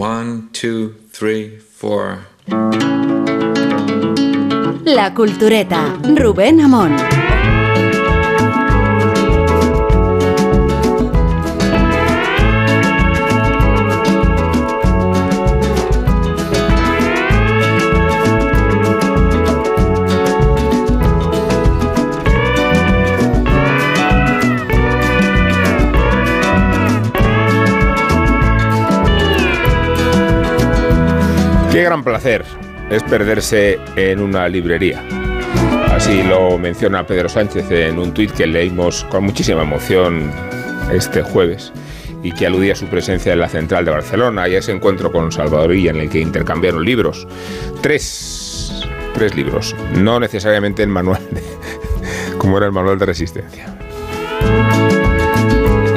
One, two, three, four. La Cultureta, Rubén Amón. Gran placer es perderse en una librería. Así lo menciona Pedro Sánchez en un tuit que leímos con muchísima emoción este jueves y que aludía a su presencia en la central de Barcelona y a ese encuentro con Salvador Illa en el que intercambiaron libros. Tres, tres libros, no necesariamente el manual de, como era el manual de resistencia.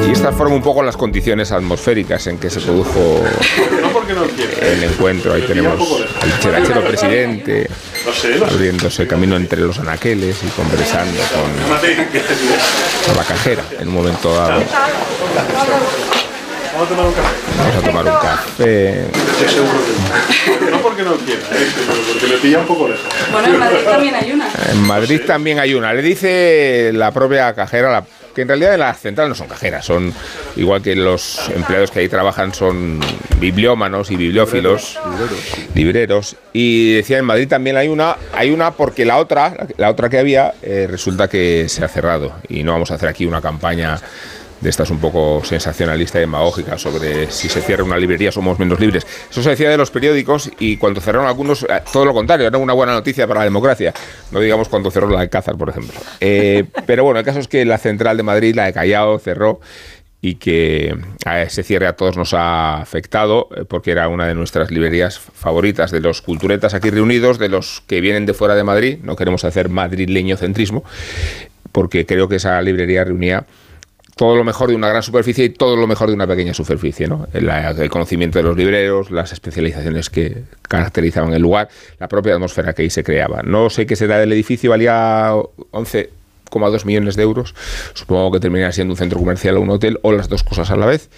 Y estas fueron un poco las condiciones atmosféricas en que se produjo el encuentro. Ahí tenemos al cherachero presidente abriéndose camino entre los anaqueles y conversando con, la cajera en un momento dado. Vamos a tomar un café. Vamos a tomar un café. No porque no quiera, pero porque me pilla un poco lejos. Bueno, en Madrid también hay una. En Madrid también hay una. Le dice la propia cajera, la- que en realidad en la central no son cajeras, son igual que los empleados que ahí trabajan son bibliómanos y bibliófilos, libreros. Y decía en Madrid también hay una, hay una porque la otra, la otra que había, eh, resulta que se ha cerrado. Y no vamos a hacer aquí una campaña de estas un poco sensacionalista y demagógica sobre si se cierra una librería somos menos libres. Eso se decía de los periódicos y cuando cerraron algunos, eh, todo lo contrario, era una buena noticia para la democracia. No digamos cuando cerró la de Cázar, por ejemplo. Eh, pero bueno, el caso es que la central de Madrid, la de Callao, cerró y que a ese cierre a todos nos ha afectado eh, porque era una de nuestras librerías favoritas de los culturetas aquí reunidos, de los que vienen de fuera de Madrid, no queremos hacer madrileño centrismo, porque creo que esa librería reunía todo lo mejor de una gran superficie y todo lo mejor de una pequeña superficie, ¿no? El, conocimiento de los libreros, las especializaciones que caracterizaban el lugar, la propia atmósfera que ahí se creaba. No sé qué será del edificio, valía 11,2 millones de euros. Supongo que terminará siendo un centro comercial o un hotel o las dos cosas a la vez.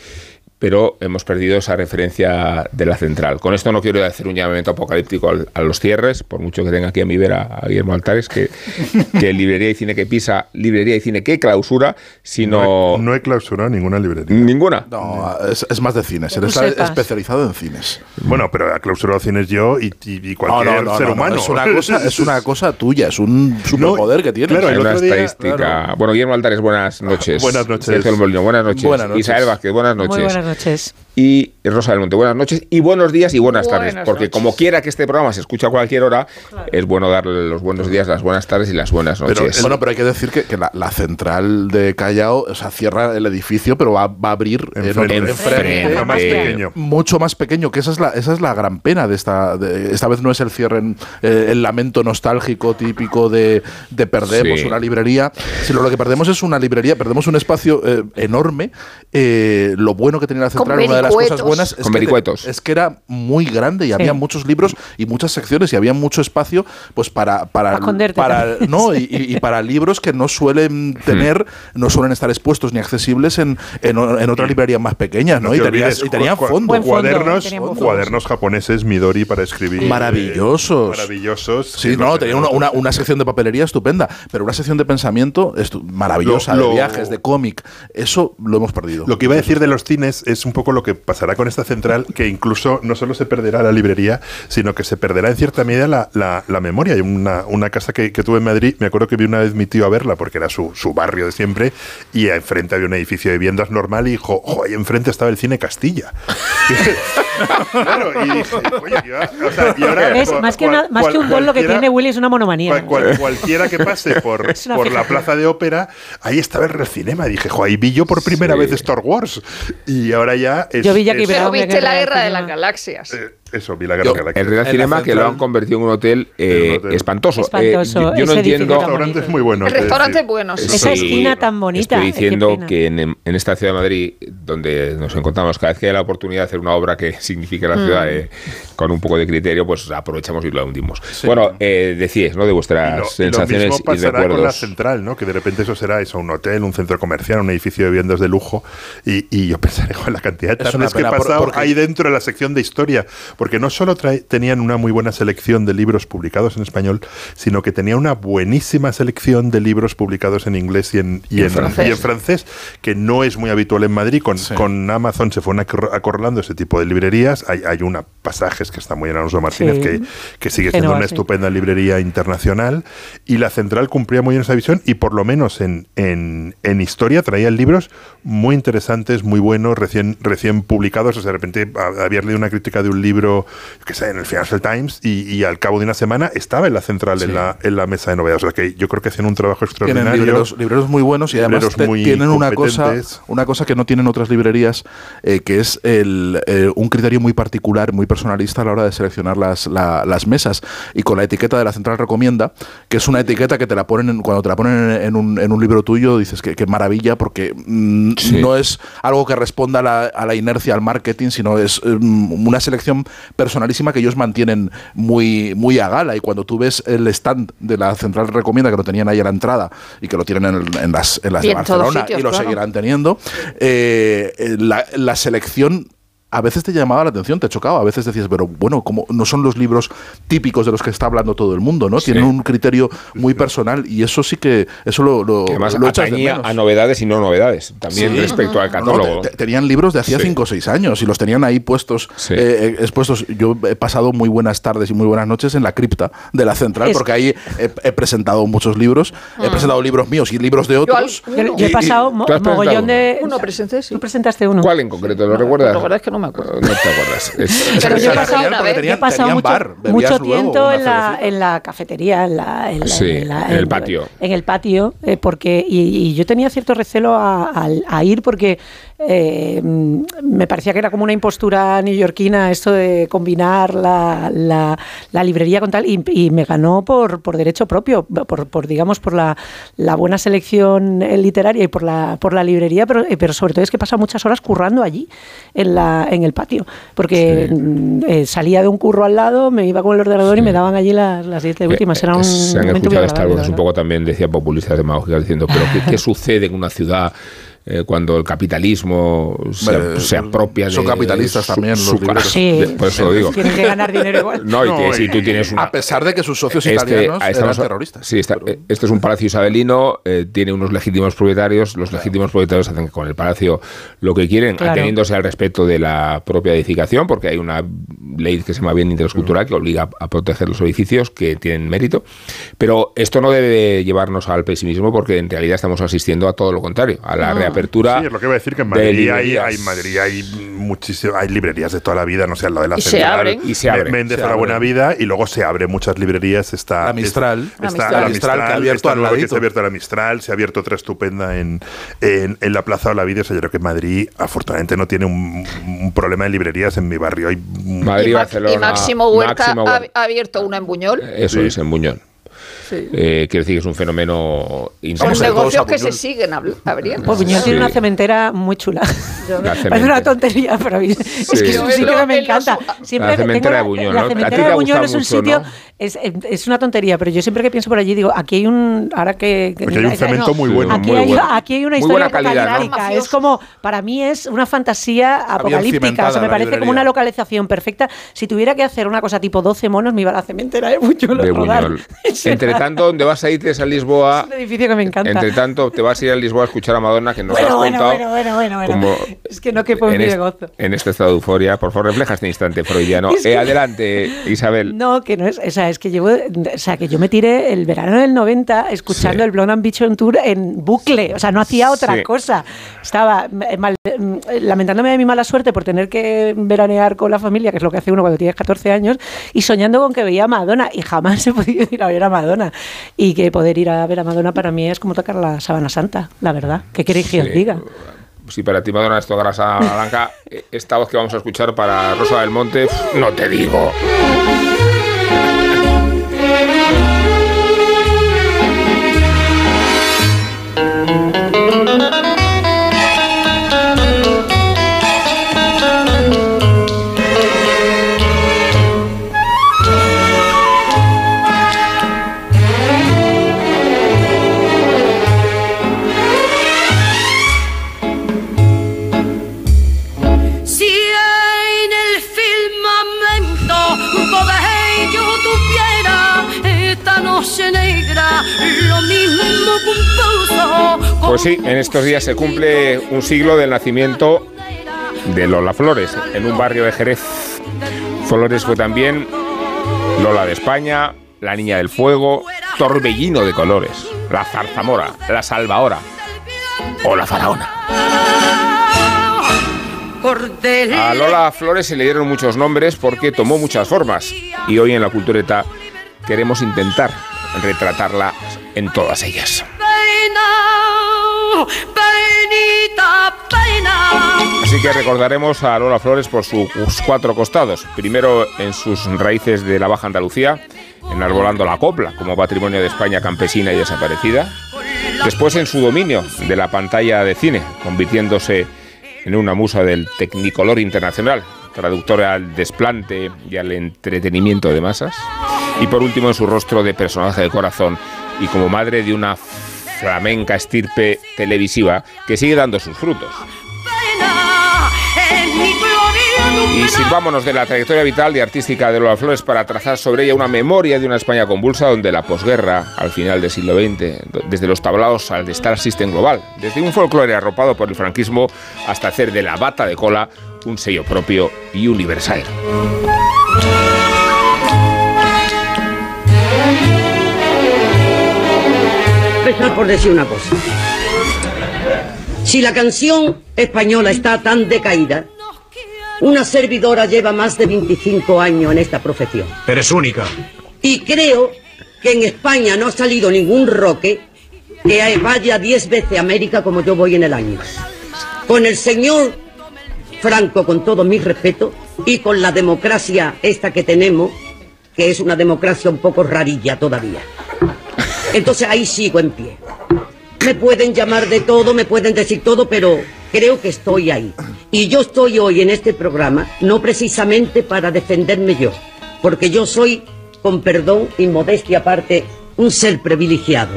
Pero hemos perdido esa referencia de la central. Con esto no quiero hacer un llamamiento apocalíptico al- a los cierres, por mucho que tenga aquí a mi vera a Guillermo Altares, que, que librería y cine que pisa, librería y cine que clausura, sino No he, no he clausurado ninguna librería. ninguna. No, es, es más de cines. Eres especializado en cines. Bueno, pero ha clausurado cines yo y, y- y No, cualquier no, no, ser no, no, humano. Es una cosa, es una cosa tuya, es un superpoder que tienes. claro, el una otro día- estadística. claro. Bueno, Guillermo Altares, buenas noches. Buenas noches. Sergio Molino, buenas noches. Buenas noches. Isabel Vázquez, buenas noches. Muy buenas noches. Y Rosa del Monte, buenas noches. Y buenos días y buenas, tardes. Buenas Porque noches. como quiera que este programa se escuche a cualquier hora, es bueno darle los buenos días, las buenas tardes y las buenas Pero, noches. bueno, pero hay que decir que, que la, la central de Callao, o sea, cierra el edificio, pero va, va a abrir en Enfrente. Enfrente. Pero más pequeño. mucho más pequeño, que esa es la, esa es la gran pena de esta. de- esta vez no es el cierre, en, eh, el lamento nostálgico típico de, de perdemos Sí. una librería, sino lo que perdemos es una librería, perdemos un espacio eh, enorme. Eh, lo bueno que tenía la central, una de las cosas buenas es Con que, es que era muy grande y había muchos libros y muchas secciones y había mucho espacio pues para para, Para no y, y- y para libros que no suelen tener no suelen estar expuestos ni accesibles en, en, en otras librerías más pequeñas no, No y, te tenías- olvides, y tenían fondo Buen fondo, cuadernos, cuadernos japoneses Midori para escribir. eh, Maravillosos. maravillosos. Sí, no, tenía una, una- una sección de papelería estupenda, pero una sección de pensamiento maravillosa, Lo- de lo- viajes, de cómic. Eso lo hemos perdido. Lo que iba a decir de los cines es un poco lo que pasará con esta central, que incluso no solo se perderá la librería, sino que se perderá en cierta medida la, la- la memoria. Hay una, una casa que, que tuve en Madrid, me acuerdo que vi una vez mi tío a verla, porque era su, su barrio de siempre, y enfrente había un edificio de viviendas normal, y dijo, ojo, ahí enfrente estaba el cine Castilla. claro, y dije, oye, y ahora- o sea, y ahora ¿Ves? cual- Más que, una- más que un gol, lo que tiene Willy es una monomanía. cual- cual- cualquiera que pase por, por la plaza de ópera, ahí estaba el Recinema. Dije, jo, ahí vi yo por primera Sí. vez Star Wars. Y ahora ya es. Yo vi Jackie es- Brown. Pero viste la guerra de las galaxias. eh, eso, vi la Guerra Yo-. El Real Cinema que lo han convertido en un hotel, eh, En un hotel. espantoso. Espantoso, Eh, yo, yo no El entiendo. tan restaurante es muy bueno. El es restaurante decir, bueno, sí. Esa Sí, esquina tan bonita. Estoy eh, diciendo que en, en esta ciudad de Madrid, donde nos encontramos, cada vez que hay la oportunidad de hacer una obra que signifique la ciudad eh, con un poco de criterio, pues aprovechamos y lo hundimos. Bueno, eh, decíais, ¿no? De Y vuestras lo, y lo sensaciones mismo y pasará con la recuerdos. central, ¿no? Que de repente eso será eso, un hotel, un centro comercial, un edificio de viviendas de lujo. Y, y yo pensaré, con la cantidad de Es tardes que he pasado porque- ahí dentro de la sección de historia. Porque no solo trae- tenían una muy buena selección de libros publicados en español, sino que tenía una buenísima selección de libros publicados en inglés y en, y en, francés. y en francés, que no es muy habitual en Madrid. Con, Sí. con Amazon se fueron acor- acorralando ese tipo de librerías. Hay, hay una pasajes que está muy en Alonso Martínez, Sí. que, que sigue siendo una sí. estupenda librería internacional. Y la central cumplía muy bien esa visión y por lo menos en, en, en historia traían libros muy interesantes, muy buenos, recién, recién publicados. O sea, de repente a- habías leído una crítica de un libro, que sé, en el Financial Times y, y al cabo de una semana estaba en la central, en, la, en la mesa de novedades. O sea, que yo creo que hacían un trabajo Tienen extraordinario. libreros, libreros muy buenos y además te- tienen una cosa, una cosa que no tienen otras librerías, eh, que es el, eh, un criterio muy particular, muy personalista a la hora de seleccionar las, la- las mesas. Y con la etiqueta de la central recomienda, que es una etiqueta que te la ponen en- cuando te la ponen en, en un, en un libro tuyo, dices que, que maravilla, porque mm, Sí. no es algo que responda a la, a la inercia, al marketing, sino es mm, una selección personalísima que ellos mantienen muy, muy a gala. Y cuando tú ves el stand de la central recomienda, que lo tenían ahí a la entrada y que lo tienen en, en las, en las de Barcelona sitios, y lo claro. seguirán teniendo, eh, eh, la, la selección a veces te llamaba la atención, te chocaba, a veces decías, pero bueno, como no son los libros típicos de los que está hablando todo el mundo, ¿no? Sí. Tienen un criterio muy personal y eso sí que eso lo, lo, Que además lo echas de atañía menos. a novedades y no novedades. También Sí. respecto al No, no, catálogo. te- te- tenían libros de hacía Sí. 5 o 6 años y los tenían ahí puestos, Sí. eh, eh, expuestos. Yo he pasado muy buenas tardes y muy buenas noches en la cripta de la central, Es- porque ahí he, he presentado muchos libros. He presentado libros míos y libros de otros. Yo, yo Y- he y- pasado mo- ¿tú has presentado mogollón de. Uno presenté, sí. Tú presentaste uno. ¿Cuál en concreto? ¿Lo No, recuerdas? la verdad es que no me acuerdo. No te acuerdas. Es- Pero yo he pasado una vez. tenían- He pasado mucho, bar, tiempo en la, en la cafetería, en, la, en, la- Sí, en la- en el patio. En el patio, eh, porque y, y yo tenía cierto recelo a ir porque eh, mm, me parecía que era como una impostura neoyorquina esto de combinar la, la- la librería con tal y, y me ganó por, por derecho propio, por, por, digamos por la, la buena selección eh, literaria y por la por la librería, pero, eh, pero sobre todo es que pasa muchas horas currando allí en la en el patio, porque Sí. mm, eh, salía de un curro al lado, me iba con el ordenador y me daban allí las, las 10 de últimas. Era un Se han escuchado estas voces un poco también, decía populistas demagógicas, diciendo, pero ¿qué, qué sucede en una ciudad eh, cuando el capitalismo se, Hombre, se apropia de son capitalistas su- también los su-. Sí. de- por eso lo digo. Tienen que ganar dinero igual. No, y No, que y- si tú tienes una... A pesar de que sus socios Este, italianos eran estamos- terroristas. Sí, está- eh, este es un palacio isabelino, eh, tiene unos legítimos propietarios. Los legítimos propietarios hacen con el palacio lo que quieren, Claro. ateniéndose al respeto de la propia edificación, porque hay una ley que se llama bien de interés cultural que obliga a proteger los edificios que tienen mérito. Pero esto no debe llevarnos al pesimismo, porque en realidad estamos asistiendo a todo lo contrario, a la reapertura. Sí, es lo que iba a decir que en de Madrid hay, librerías. hay, Madrid hay muchísimo, hay librerías de toda la vida, no sé, lo de la Y se central, abren. Y se abren. Méndez Se a la buena abren. vida y luego se abren muchas librerías. Está, La Mistral. es- La está Mistral. la La Mistral, que ha abierto al nueva que ladito. se ha abierto la Mistral, se ha abierto otra estupenda en, en, en la Plaza de la Vida. O sea, yo creo que Madrid afortunadamente no tiene un, un problema de librerías en mi barrio. Hay Madrid, y, Barcelona, y Máximo Huerta Máximo ha abierto una en Buñol. Eso Sí. es, en Buñol. Sí. Eh, quiere decir que es un fenómeno Son ir todos negocios que se siguen abri- abriendo. Pues Sí. tiene una cementera muy chula. Parece cementera. una tontería, pero es que es un Sí. sitio que me encanta. Siempre La cementera tengo de Buñol, La ¿no? A ti cementera te de Buñol es un mucho, sitio, ¿no? es, es una tontería, pero yo siempre que pienso por allí digo, aquí hay un, ahora que... que- Aquí hay un no, cemento muy bueno. Aquí, Muy hay, bueno. aquí hay una Muy historia buena calidad, ¿no? apocalíptica. Es como, para mí es una fantasía apocalíptica. O sea, me la parece como una localización perfecta. Si tuviera que hacer una cosa tipo 12 monos, me iba a la cementera de Buñol. de. Buñol. Entre tanto, ¿dónde vas a irte es a Lisboa? Es un edificio que me encanta. Entre tanto, te vas a ir a Lisboa a escuchar a Madonna, que nos Bueno, has bueno, contado. bueno, bueno, bueno, bueno. como Es que no quepo en en, mí de est- gozo. en este estado de euforia. Por favor, refleja este instante freudiano. Es que- Eh, adelante, Isabel. No, que no es, o sea, es que llevo, o sea, que yo me tiré el verano del 90 escuchando Sí. el Blonde Ambition Tour en bucle, o sea, no hacía otra Sí. cosa. Estaba eh, mal- eh, lamentándome de mi mala suerte por tener que veranear con la familia, que es lo que hace uno cuando tienes 14 años, y soñando con que veía a Madonna, y jamás he podido ir a ver a Madonna. Y que poder ir a ver a Madonna para mí es como tocar la sábana santa, la verdad. ¿Qué queréis que os diga? Si para ti Madonna esto grasa blanca, eh, esta voz que vamos a escuchar para Rosa del Monte, no te digo. Pues sí, en estos días se cumple un siglo del nacimiento de Lola Flores, en un barrio de Jerez. Flores fue también Lola de España, la Niña del Fuego, Torbellino de Colores, la Zarzamora, la Salvahora o la Faraona. A Lola Flores se le dieron muchos nombres porque tomó muchas formas y hoy en la cultureta queremos intentar retratarla en todas ellas. Pena, penita, pena. Así que recordaremos a Lola Flores por sus cuatro costados. Primero en sus raíces de la Baja Andalucía, enarbolando la copla como patrimonio de España campesina y desaparecida. Después en su dominio de la pantalla de cine, convirtiéndose en una musa del tecnicolor internacional, traductora al desplante y al entretenimiento de masas. Y por último en su rostro de personaje de corazón y como madre de una flamenca estirpe televisiva que sigue dando sus frutos. Y sirvámonos de la trayectoria vital y artística de Lola Flores para trazar sobre ella una memoria de una España convulsa donde la posguerra, al final del siglo XX, desde los tablaos al Star System global, desde un folclore arropado por el franquismo hasta hacer de la bata de cola un sello propio y universal. empezar por decir una cosa. Si la canción española está tan decaída, una servidora lleva más de 25 años en esta profesión. Eres única. Y creo que en España no ha salido ningún roque que vaya 10 veces a América como yo voy en el año. Con el señor Franco, con todo mi respeto, y con la democracia esta que tenemos, que es una democracia un poco rarilla todavía. Entonces ahí sigo en pie. Me pueden llamar de todo, me pueden decir todo, pero creo que estoy ahí. Y yo estoy hoy en este programa no precisamente para defenderme yo, porque yo soy, con perdón y modestia aparte, un ser privilegiado.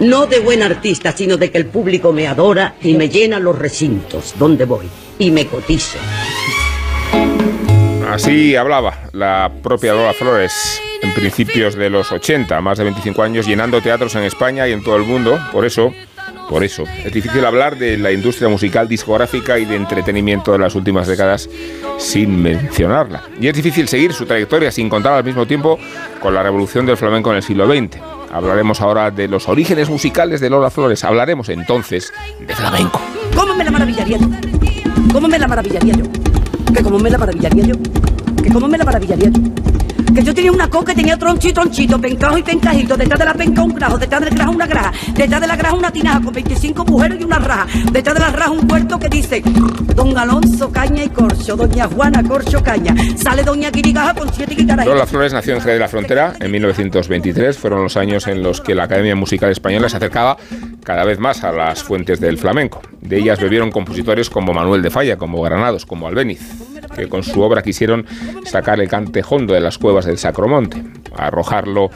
No de buen artista, sino de que el público me adora y me llena los recintos donde voy y me cotizo. Así hablaba la propia Lola Flores en principios de los 80, más de 25 años, llenando teatros en España y en todo el mundo. Por eso, por eso, es difícil hablar de la industria musical discográfica y de entretenimiento de las últimas décadas sin mencionarla. Y es difícil seguir su trayectoria sin contar al mismo tiempo con la revolución del flamenco en el siglo XX. Hablaremos ahora de los orígenes musicales de Lola Flores. Hablaremos entonces de flamenco. ¿Cómo me la maravillaría yo? ¿Cómo me la maravillaría yo? Que cómo me la maravillaría yo? Que cómo me la maravillaría yo? Que yo tenía una coca, tenía tronchito, tronchito, pencajo y pencajito, detrás de la penca un grajo, detrás del grajo una graja, detrás de la graja una tinaja con 25 mujeres y una raja, detrás de la raja un puerto que dice Don Alonso Caña y Corcho, Doña Juana Corcho Caña, sale Doña Quirigaja con siete guitarras. Lola Flores nació en Jerez de la Frontera en 1923. Fueron los años en los que la Academia Musical Española se acercaba cada vez más a las fuentes del flamenco. De ellas bebieron compositores como Manuel de Falla, como Granados, como Albéniz, que con su obra quisieron sacar el cante hondo de las cuevas del Sacromonte, arrojarlo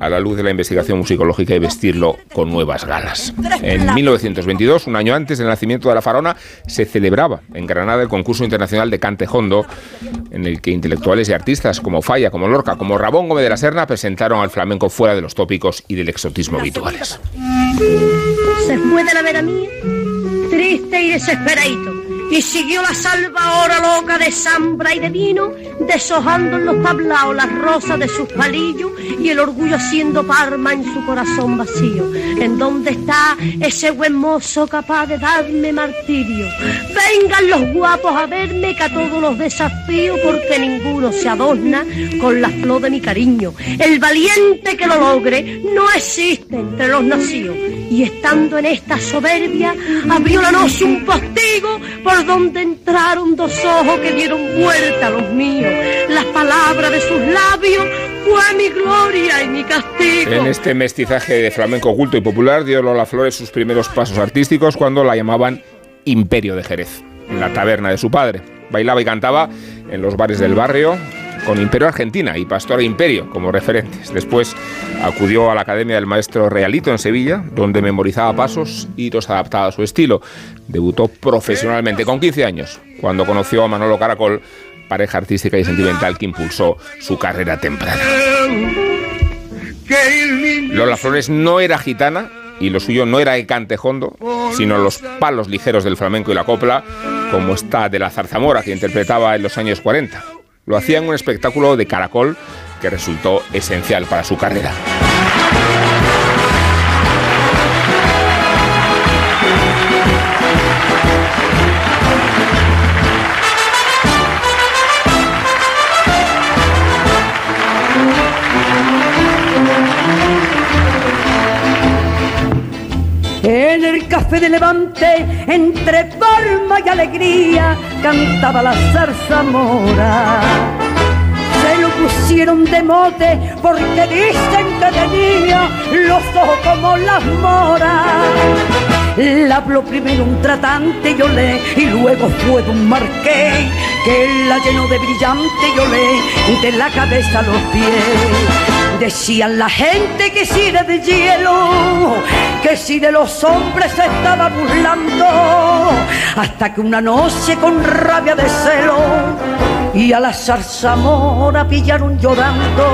a la luz de la investigación musicológica y vestirlo con nuevas galas. En 1922, un año antes del nacimiento de la Farona, se celebraba en Granada el concurso internacional de cante hondo, en el que intelectuales y artistas como Falla, como Lorca, como Rabón Gómez de la Serna presentaron al flamenco fuera de los tópicos y del exotismo habituales. Se puede la vera mía, triste y desesperadito. Y siguió la salvadora loca de zambra y de vino, deshojando en los tablaos las rosas de sus palillos y el orgullo haciendo parma en su corazón vacío. ¿En dónde está ese buen mozo capaz de darme martirio? Vengan los guapos a verme que a todos los desafío porque ninguno se adorna con la flor de mi cariño. El valiente que lo logre no existe entre los nacidos. Y estando en esta soberbia, abrió la noche un postigo por donde entraron dos ojos que dieron vuelta a los míos. Las palabras de sus labios fue mi gloria y mi castigo. En este mestizaje de flamenco culto y popular dio Lola Flores sus primeros pasos artísticos cuando la llamaban Imperio de Jerez, en la taberna de su padre. Bailaba y cantaba en los bares del barrio con Imperio Argentina y Pastora Imperio como referentes. Después acudió a la Academia del Maestro Realito en Sevilla, donde memorizaba pasos y los adaptaba a su estilo. Debutó profesionalmente con 15 años, cuando conoció a Manolo Caracol, pareja artística y sentimental que impulsó su carrera temprana. Lola Flores no era gitana y lo suyo no era el cantejondo, sino los palos ligeros del flamenco y la copla, como está de la zarzamora que interpretaba en los años 40. Lo hacía en un espectáculo de caracol que resultó esencial para su carrera. Café de Levante, entre palma y alegría, cantaba la zarzamora. Se lo pusieron de mote porque dicen que tenía los ojos como las moras. La habló primero un tratante y olé, y luego fue de un marqués que la llenó de brillante y olé de la cabeza a los pies. Decían la gente que si era de hielo, que si de los hombres se estaba burlando, hasta que una noche con rabia de celo y a la zarzamora pillaron llorando.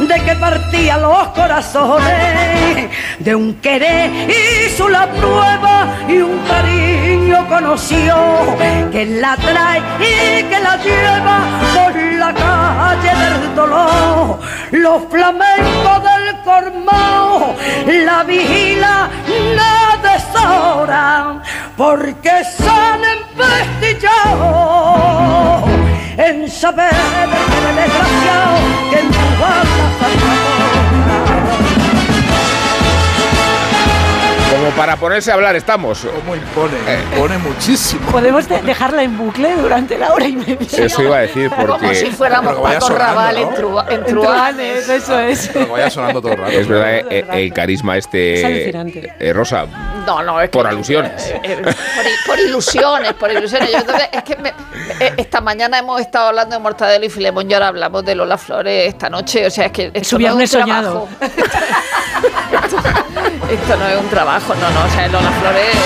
De que partía los corazones. De un querer hizo la prueba y un cariño conoció que la trae y que la lleva por la calle del dolor. Los flamencos del cormao la vigila no deshoran porque son investillados en saber que desgraciado que Como para ponerse a hablar estamos. ¿Cómo impone? Impone muchísimo. Podemos de- dejarla en bucle durante la hora y media. Eso iba a decir Como si porque fuéramos Pero que vaya Paco sonando, Raval ¿no? en, Trua- en Truanes. Eso es. Pero que vaya sonando todo el rato. es verdad eh, el carisma Es este alucinante. eh, Rosa No, no, es que- por alusiones. Eh, eh, por, i- por ilusiones, por ilusiones. Yo entonces, es que me- eh, esta mañana hemos estado hablando de Mortadelo y Filemón y ahora hablamos de Lola Flores esta noche. O sea, es que esto su no es un soñado. trabajo. esto, no es un trabajo, no, no. O sea, Lola Flores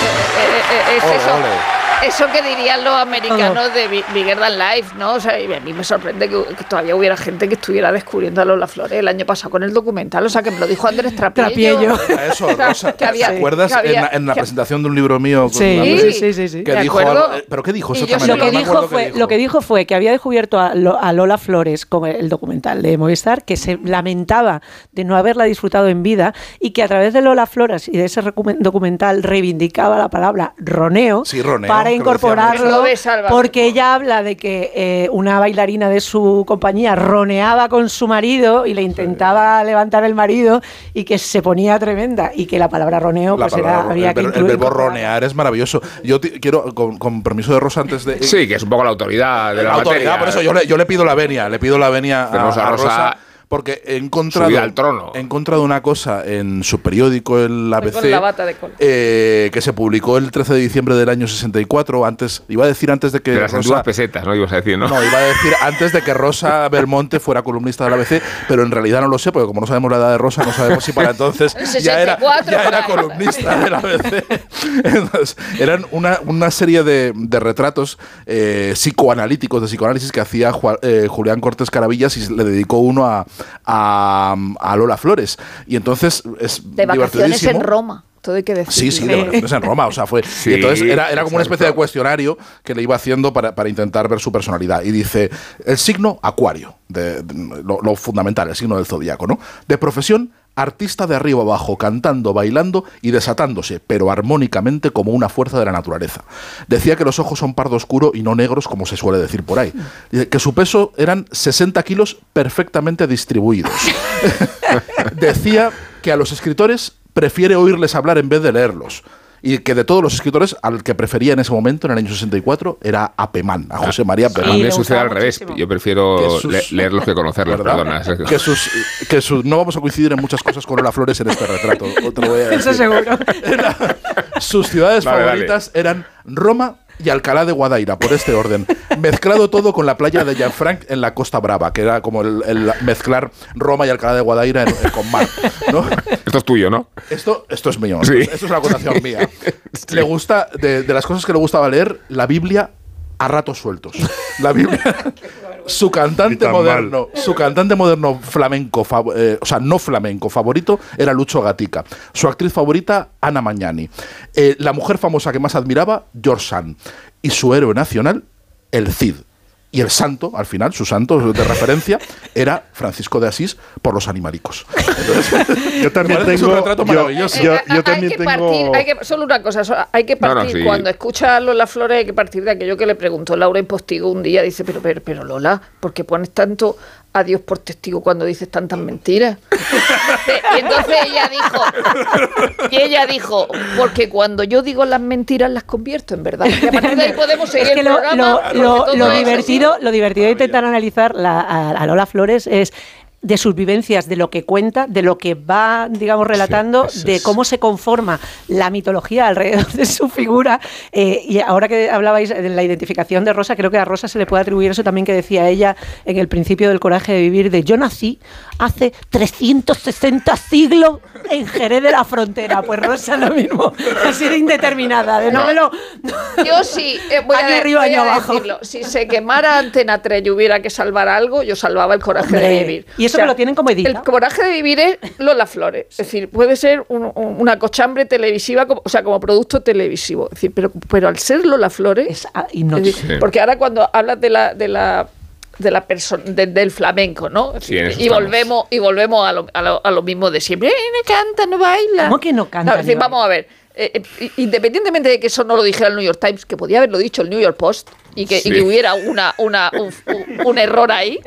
es Ole, eso. ole. Eso que dirían los americanos de Bi- Bigger Than Life, ¿no? O sea, y a mí me sorprende que, que todavía hubiera gente que estuviera descubriendo a Lola Flores el año pasado con el documental. O sea, que me lo dijo Andrés Trapiello. Trapiello. Eso, Rosa, Que había- ¿te acuerdas que había- en la, en la que- presentación de un libro mío? con Sí, sí, sí, sí, sí. Que ¿De dijo algo- ¿Pero qué dijo Y yo Lo que, No dijo fue, dijo. lo que dijo fue que había descubierto a, Lo- a Lola Flores con el documental de Movistar, que se lamentaba de no haberla disfrutado en vida y que a través de Lola Flores y de ese documental reivindicaba la palabra roneo, Sí, roneo, para que lo incorporarlo, decíamos. Lo ves, Álvaro. porque ella habla de que eh, una bailarina de su compañía roneaba con su marido y le intentaba levantar el marido y que se ponía tremenda y que la palabra roneo La pues era, palabra- había el, que ver- el incluir- verbo ronear es maravilloso. Yo quiero, con, con permiso de Rosa, antes de. sí que es un poco la autoridad de la, la autoridad, materia. por eso yo le, yo le pido la venia, le pido la venia a a Rosa Rosa Porque he encontrado, Subida al trono. he encontrado una cosa en su periódico, el ABC, la bata de cola. eh, que se publicó el 13 de diciembre del año 64, antes, iba a decir antes de que De las Rosa- pesetas, ¿no? Ibas a decir, ¿no? no, iba a decir antes de que Rosa Belmonte fuera columnista de la ABC, pero en realidad no lo sé, porque como no sabemos la edad de Rosa, no sabemos si para entonces ya era, 64 ya era columnista de la ABC. Entonces, eran una, una serie de, de retratos eh, psicoanalíticos, de psicoanálisis que hacía Ju- eh, Julián Cortés Caravillas y le dedicó uno a, a, a Lola Flores. Y entonces es De vacaciones en Roma. Todo hay que decir. Sí, sí, de vacaciones en Roma. O sea, fue. Sí, y entonces era, era como una especie de cuestionario que le iba haciendo para, para intentar ver su personalidad. Y dice: el signo Acuario, de, de- lo, lo fundamental, el signo del zodiaco, ¿no? De profesión. Artista de arriba abajo, cantando, bailando y desatándose, pero armónicamente como una fuerza de la naturaleza. Decía que los ojos son pardo oscuro y no negros, como se suele decir por ahí. Que su peso eran 60 kilos perfectamente distribuidos. Decía que a los escritores prefiere oírles hablar en vez de leerlos. Y que de todos los escritores, al que prefería en ese momento, en el año 64, era a Pemán, a José María A Pemán. mí me me sucede al revés. Yo prefiero sus- le- leerlos que conocerlos, ¿verdad? perdona. Que sus, que sus, no vamos a coincidir en muchas cosas con Lola Flores en este retrato. lo voy a decir. Eso seguro. Era- sus ciudades Vale, favoritas eran Roma y Alcalá de Guadaira, por este orden. Mezclado todo con la playa de Jean-Franc en la Costa Brava, que era como el, el mezclar Roma y Alcalá de Guadaira en, en- con mar. ¿no? Esto es tuyo, ¿no? Esto, esto es mío, Sí. esto, es- esto es una acotación mía. Le gusta, de, de las cosas que le gustaba leer, la Biblia a ratos sueltos. La Biblia. Su cantante tan moderno, su cantante moderno flamenco, fav- eh, o sea, no flamenco favorito era Lucho Gatica. Su actriz favorita, Ana Mañani. Eh, la mujer famosa que más admiraba, George Sand. Y su héroe nacional, el Cid. Y el santo, al final, su santo de referencia, era Francisco de Asís por los animalicos. Yo también que es un tengo. retrato yo- maravilloso. yo- Eh, yo hay también que tengo. partir, hay que, solo una cosa, hay que No, no, partir sí. cuando escucha a Lola Flores, hay que partir de aquello que le preguntó Laura en Postigo un día, dice, pero, pero, pero Lola, ¿por qué pones tanto a Dios por testigo cuando dices tantas mentiras? y entonces ella dijo, y ella dijo, porque cuando yo digo las mentiras las convierto en verdad. Y a partir de ahí podemos seguir Es que el lo, programa, lo- divertido, lo divertido de intentar analizar la- a, a Lola Flores es de sus vivencias, de lo que cuenta, de lo que va, digamos, relatando, de cómo se conforma la mitología alrededor de su figura. Eh, y ahora que hablabais de la identificación de Rosa, creo que a Rosa se le puede atribuir eso también que decía ella en el principio del coraje de vivir, de yo nací hace 360 siglos en Jerez de la Frontera. Pues Rosa lo mismo, ha sido indeterminada, de no, me lo... Yo sí, eh, voy, Año a, arriba, voy año a abajo. decirlo. Si se quemara Antena 3 y hubiera que salvar algo, yo salvaba el coraje Hombre, de vivir. y eso que lo tienen como edita. El coraje de vivir es Lola Flores. Es decir, puede ser un- un- una cochambre televisiva, como- o sea, como producto televisivo. Es decir, pero, pero al ser Lola Flores. Es es hipnótico. decir, Sí. Porque ahora cuando hablas de la. De la de la de- del flamenco, ¿no? Sí, en decir, eso y estamos. volvemos y volvemos a lo, a lo- a lo mismo de siempre. Eh, no canta, no baila. ¿Cómo que no canta es decir, vamos a ver. eh, eh, independientemente de que eso no lo dijera el New York Times, que podía haberlo dicho el New York Post y que, y Sí. que hubiera una, una, un, un- un error ahí,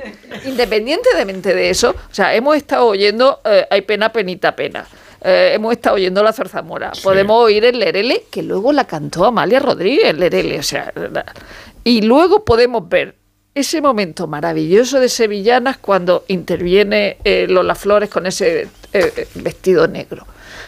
independientemente de eso, o sea, hemos estado oyendo eh, Hay pena, penita, pena. Eh, hemos estado oyendo la zarzamora. Podemos oír el Lerele, que luego la cantó Amalia Rodríguez, el Lerele. O sea, la- y luego podemos ver ese momento maravilloso de Sevillanas cuando interviene eh, Lola Flores con ese eh, vestido negro.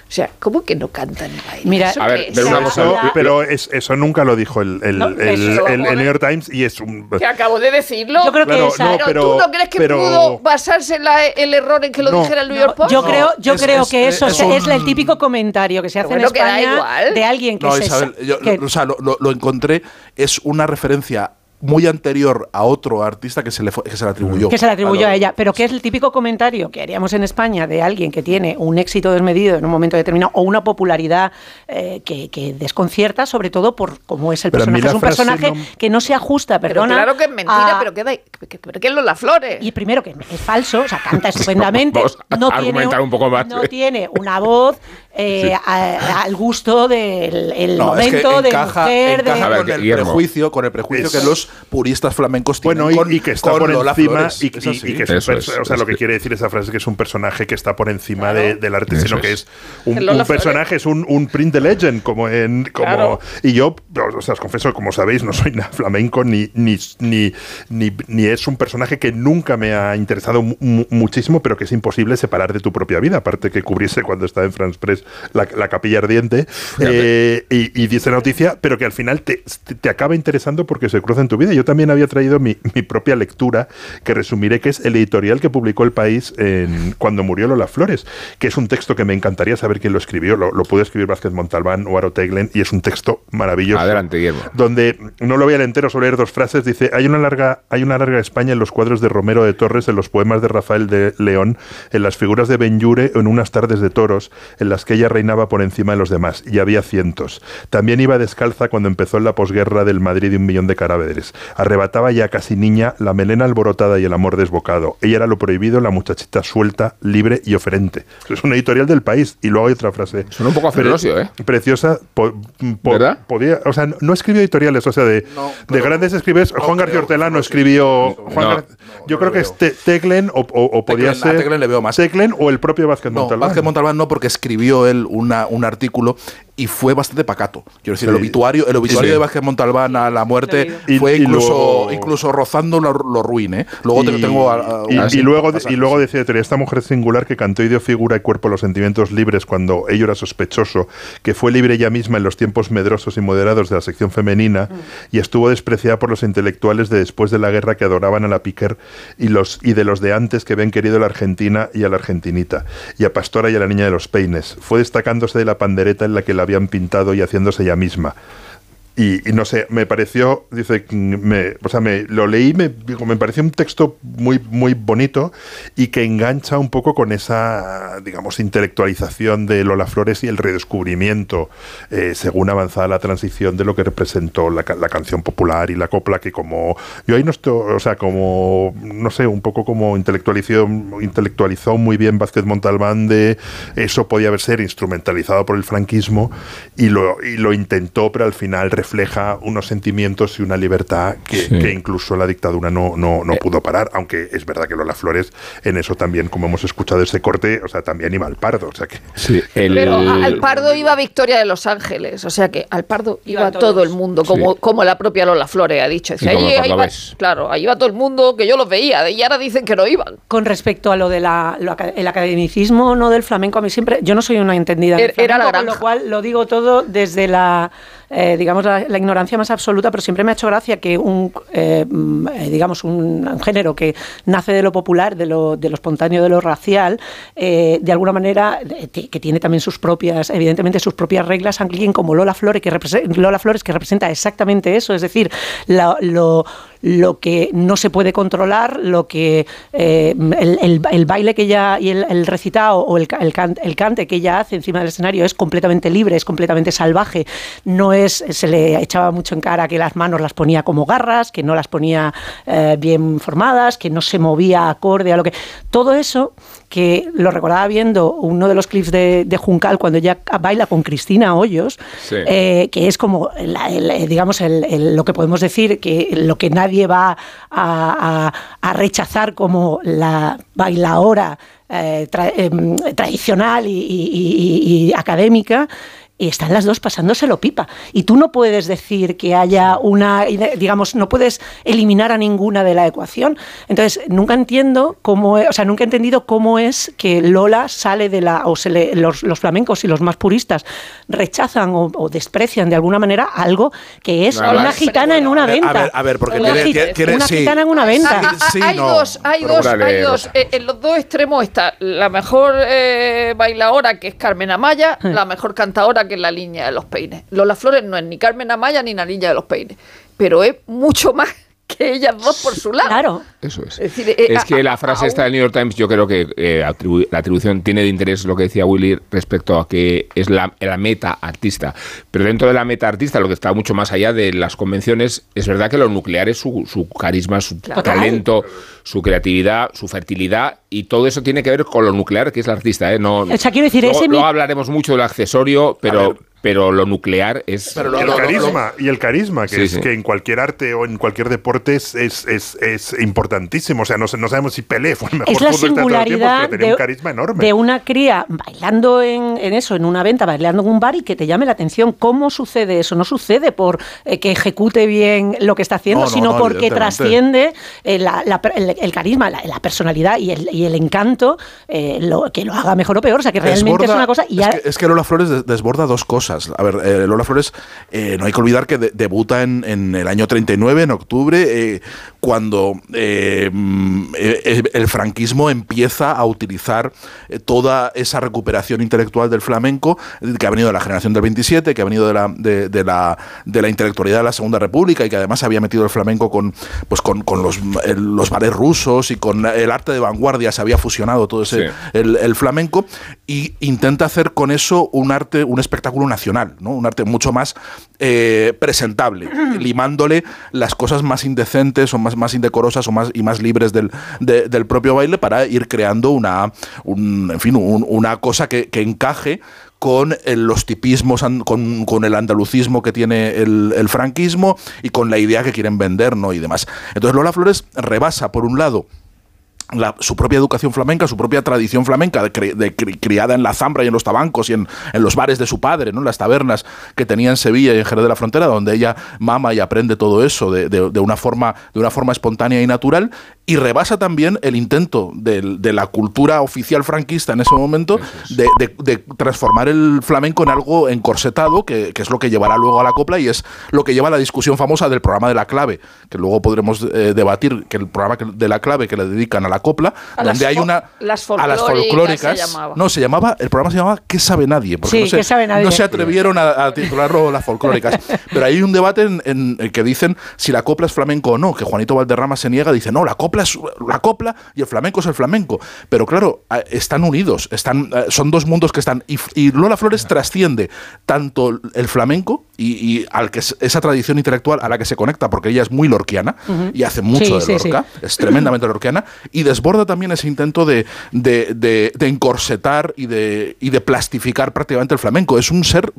O sea, ¿cómo que no cantan ni bailan? Mira, ¿Eso A ver, es? pero una cosa, la- pero es- eso nunca lo dijo el, el- No, el- el-. New York Times y es un. Que acabo de decirlo. Yo creo que Claro, esa- no, pero, pero- ¿tú no crees que pero- pudo basarse en la- el error en que lo No. dijera el New York Post? yo creo, yo es- creo es- que eso es es, es un- el típico comentario que se hace bueno, en España de alguien que No, se Isabel, yo, que- o sea, lo, lo- lo encontré, es una referencia muy anterior a otro artista que se le, fue- que se le atribuyó. que se le atribuyó a ella, pero que es el típico comentario que haríamos en España de alguien que tiene un éxito desmedido en un momento determinado o una popularidad eh, que, que desconcierta, sobre todo por cómo es el Pero personaje. Es un personaje no- que no se ajusta, Pero perdona. claro que es mentira, a- pero que, da, que, que- que es Lola Flores. Y primero que es falso, o sea, canta estupendamente. Vamos a no tiene, argumentar un poco más. No tiene una voz eh, a- al gusto del el No, es que momento de encaja, mujer, encaja con el Guillermo. prejuicio, con el prejuicio Es- que los puristas flamencos tienen Bueno, y, con, y que está con por Lola encima Flores. y, que es es, o sea, es lo que quiere decir esa frase es que es un personaje que está por encima de- del arte, Eso sino que es. un, personaje, es un, un print de legend, como en como Claro. y yo, o sea, os confieso, como sabéis, no soy nada flamenco ni ni, ni, ni, ni es un personaje que nunca me ha interesado mu- mu- muchísimo, pero que es imposible separar de tu propia vida, aparte que cubriese cuando estaba en France Press la, la capilla ardiente eh, y, y dice la noticia, pero que al final te, te- acaba interesando porque se cruza en tu vida. Yo también había traído mi, mi propia lectura, que resumiré, que es el editorial que publicó El País en, cuando murió Lola Flores, que es un texto que me encantaría saber quién lo escribió. Lo, lo pudo escribir Vázquez Montalbán o Aro Teglen, y es un texto maravilloso. Adelante, Guillermo. Donde, no lo voy a leer entero, solo leer dos frases, dice, hay una larga, hay una larga España en los cuadros de Romero de Torres, en los poemas de Rafael de León, en las figuras de Benyure en unas tardes de toros, en las que ella reinaba por encima de los demás, y había cientos. También iba descalza cuando empezó en la posguerra del Madrid de un millón de cadáveres. Arrebataba ya casi niña la melena alborotada y el amor desbocado. Ella era lo prohibido, la muchachita suelta, libre y oferente. Es una editorial del país. Y luego hay otra frase. Suena un poco a Ferlosio, ¿eh? Preciosa. po- po- ¿Verdad? Podía, o sea, no, escribió editoriales, o sea, de, No, de grandes escribes. no Juan García Hortelano no, escribió. Juan no, Gar- no, yo no creo que es Te- Teclen o, o- o podía Teclen- a ser. Teclen le veo más. Teclen o el propio Vázquez No, Montalbán. Vázquez Montalbán no, porque escribió él un artículo y fue bastante pacato. Quiero decir, el obituario, el obituario Sí. de Vázquez Montalbán a la muerte Y- fue y incluso, luego- incluso rozando lo, lo ruin, ¿eh? Luego te- y, tengo a- a- y- unas y luego, y luego decía esta mujer singular que cantó y dio figura y cuerpo a los sentimientos libres cuando ello era sospechoso, que fue libre ella misma en los tiempos medrosos y moderados de la sección femenina y estuvo despreciada por los intelectuales de después de la guerra que adoraban a la Piquer y, los, y de los de antes que habían querido a la Argentina y a la Argentinita, y a Pastora y a la niña de los peines. Fue destacándose de la pandereta en la que la habían pintado y haciéndose ella misma. Y, no sé, me pareció, dice, me, o sea, me, lo leí, me, me pareció un texto muy, muy bonito y que engancha un poco con esa, digamos, intelectualización de Lola Flores y el redescubrimiento, eh, según avanzada la transición, de lo que representó la, la canción popular y la copla, que como, yo ahí no estoy, o sea, como, no sé, un poco como intelectualizó, intelectualizó muy bien Vázquez Montalbán de eso podía haber ser instrumentalizado por el franquismo y lo, y lo intentó, pero al final refleja unos sentimientos y una libertad que, Sí. que incluso la dictadura no, no, no pudo parar, aunque es verdad que Lola Flores en eso también, como hemos escuchado ese corte, o sea, también iba al pardo, o sea que... Sí, el- Pero al Pardo iba Victoria de Los Ángeles, o sea que al Pardo iba todo el mundo, como, Sí. como la propia Lola Flores ha dicho. Como "Ahí- va- claro, ahí iba todo el mundo, que yo los veía, y ahora dicen que no iban. Con respecto a lo del academicismo no del flamenco, a mí siempre, yo no soy una entendida del Era- era la flamenco, con granja. lo cual lo digo todo desde la, eh, digamos, la, ignorancia más absoluta, pero siempre me ha hecho gracia que un, eh, mm, eh, digamos, un, género que nace de lo popular, de lo, de lo espontáneo, de lo racial, de alguna manera, que tiene también sus propias, evidentemente sus propias reglas, alguien como Lola Flores, que, Lola Flores, que representa exactamente eso, es decir, la- lo lo que no se puede controlar, lo que eh, el, el- baile que ella y el, recitado o el, el cante que ella hace encima del escenario es completamente libre, es completamente salvaje. No es, se le echaba mucho en cara que las manos las ponía como garras, que no las ponía eh, bien formadas, que no se movía acorde a lo que. Todo eso que lo recordaba viendo uno de los clips de, de Juncal cuando ella baila con Cristina Hoyos, Sí. eh, que es como, la- el, eh, digamos, el- el- lo que podemos decir, que lo que nadie va a, a- a rechazar como la bailaora eh, tra- em, tradicional y, y- y- y académica. Y están las dos pasándoselo pipa. Y tú no puedes decir que haya una, digamos, no puedes eliminar a ninguna de la ecuación. Entonces, nunca entiendo cómo, es- o sea, nunca he entendido cómo es que Lola sale de la, o se le- los, los flamencos y los más puristas rechazan o, o desprecian de alguna manera algo que es No, una gitana en una A ver, venta. a ver, a ver, porque una, tiene- tiene- tiene- una sí. gitana en una venta. Sí, hay no. dos, hay dos, hay dos. Eh, en los dos extremos está la mejor eh, bailadora, que es Carmen Amaya, la mejor cantadora, que la Niña de los Peines. Lola Flores no es ni Carmen Amaya ni la Niña de los Peines, pero es mucho más que ellas dos por su lado. Claro. Eso es. Es decir, eh, es a- que la frase esta del New York Times, yo creo que eh, atribu- la atribución tiene de interés lo que decía Willy respecto a que es la, la meta artista. Pero dentro de la meta artista, lo que está mucho más allá de las convenciones, es verdad que lo nuclear es su, su carisma, su talento, su creatividad, su fertilidad, y todo eso tiene que ver con lo nuclear que es la artista. ¿eh? No, O sea, quiero decir, luego, ese mi- luego hablaremos mucho del accesorio, A pero, ver. Pero lo nuclear es... Pero Y lo- el lo- lo- carisma, y el carisma, que Sí, es sí. que en cualquier arte o en cualquier deporte es, es, es, es importantísimo. O sea, no, no sabemos si Pelé fue el mejor es la singularidad pero tenía de, un carisma enorme. de una cría bailando en, en eso, en una venta, bailando en un bar y que te llame la atención. ¿Cómo sucede eso? No sucede por eh, que ejecute bien lo que está haciendo, No, no, sino no, porque trasciende eh, la- la- el, el carisma, la, la personalidad y el, y el encanto, eh, lo, que lo haga mejor o peor. O sea, que realmente es una cosa. Y es, ya- que, es que Lola Flores des- desborda dos cosas. A ver, eh, Lola Flores, eh, no hay que olvidar que de- debuta en, en el año 39, en octubre, eh, cuando mm, el franquismo empieza a utilizar toda esa recuperación intelectual del flamenco, que ha venido de la generación del 27, que ha venido de la, de, de la, de la intelectualidad de la Segunda República y que además había metido el flamenco con, pues con, con los, los rusos y con el arte de vanguardia, se había fusionado todo ese, Sí. el, el flamenco y intenta hacer con eso un arte, un espectáculo nacional, ¿no? un arte mucho más eh, presentable, limándole las cosas más indecentes o más, más indecorosas o más, y más libres del, de- del propio baile para ir creando una, un- en fin, un- una cosa que, que encaje con el- los tipismos, con el andalucismo que tiene el, el franquismo y con la idea que quieren vender ¿no? y demás. Entonces Lola Flores rebasa, por un lado, la- su propia educación flamenca, su propia tradición flamenca, criada en la zambra y en los tabancos y en, los bares de su padre, ¿no? en las tabernas que tenía en Sevilla y en Jerez de la Frontera, donde ella mama y aprende todo eso de una, forma, de una forma espontánea y natural, y rebasa también el intento del- de, la cultura oficial franquista en ese momento de, de- de transformar el flamenco en algo encorsetado, que, que es lo que llevará luego a la copla y es lo que lleva a la discusión famosa del programa de la clave, que luego podremos eh, debatir, que el programa de la clave que le dedican a la copla, A donde las hay una las a las folclóricas se. No, se llamaba, el programa se llamaba ¿Qué sabe nadie? Porque Sí, no, se, ¿Qué sabe nadie? no se atrevieron a, a titularlo las folclóricas. Pero hay un debate en, en el que dicen si la copla es flamenco o no, que Juanito Valderrama se niega, dice, no, la copla es la copla y el flamenco es el flamenco. Pero claro, a- están unidos, están, eh, son dos mundos que están. Y, y Lola Flores trasciende tanto el flamenco y, y al que es- esa tradición intelectual a la que se conecta, porque ella es muy lorquiana y hace mucho Sí, de sí, Lorca, es tremendamente lorquiana, y desborda también ese intento de, de, de- de encorsetar y de, y de plastificar prácticamente el flamenco. Es un ser,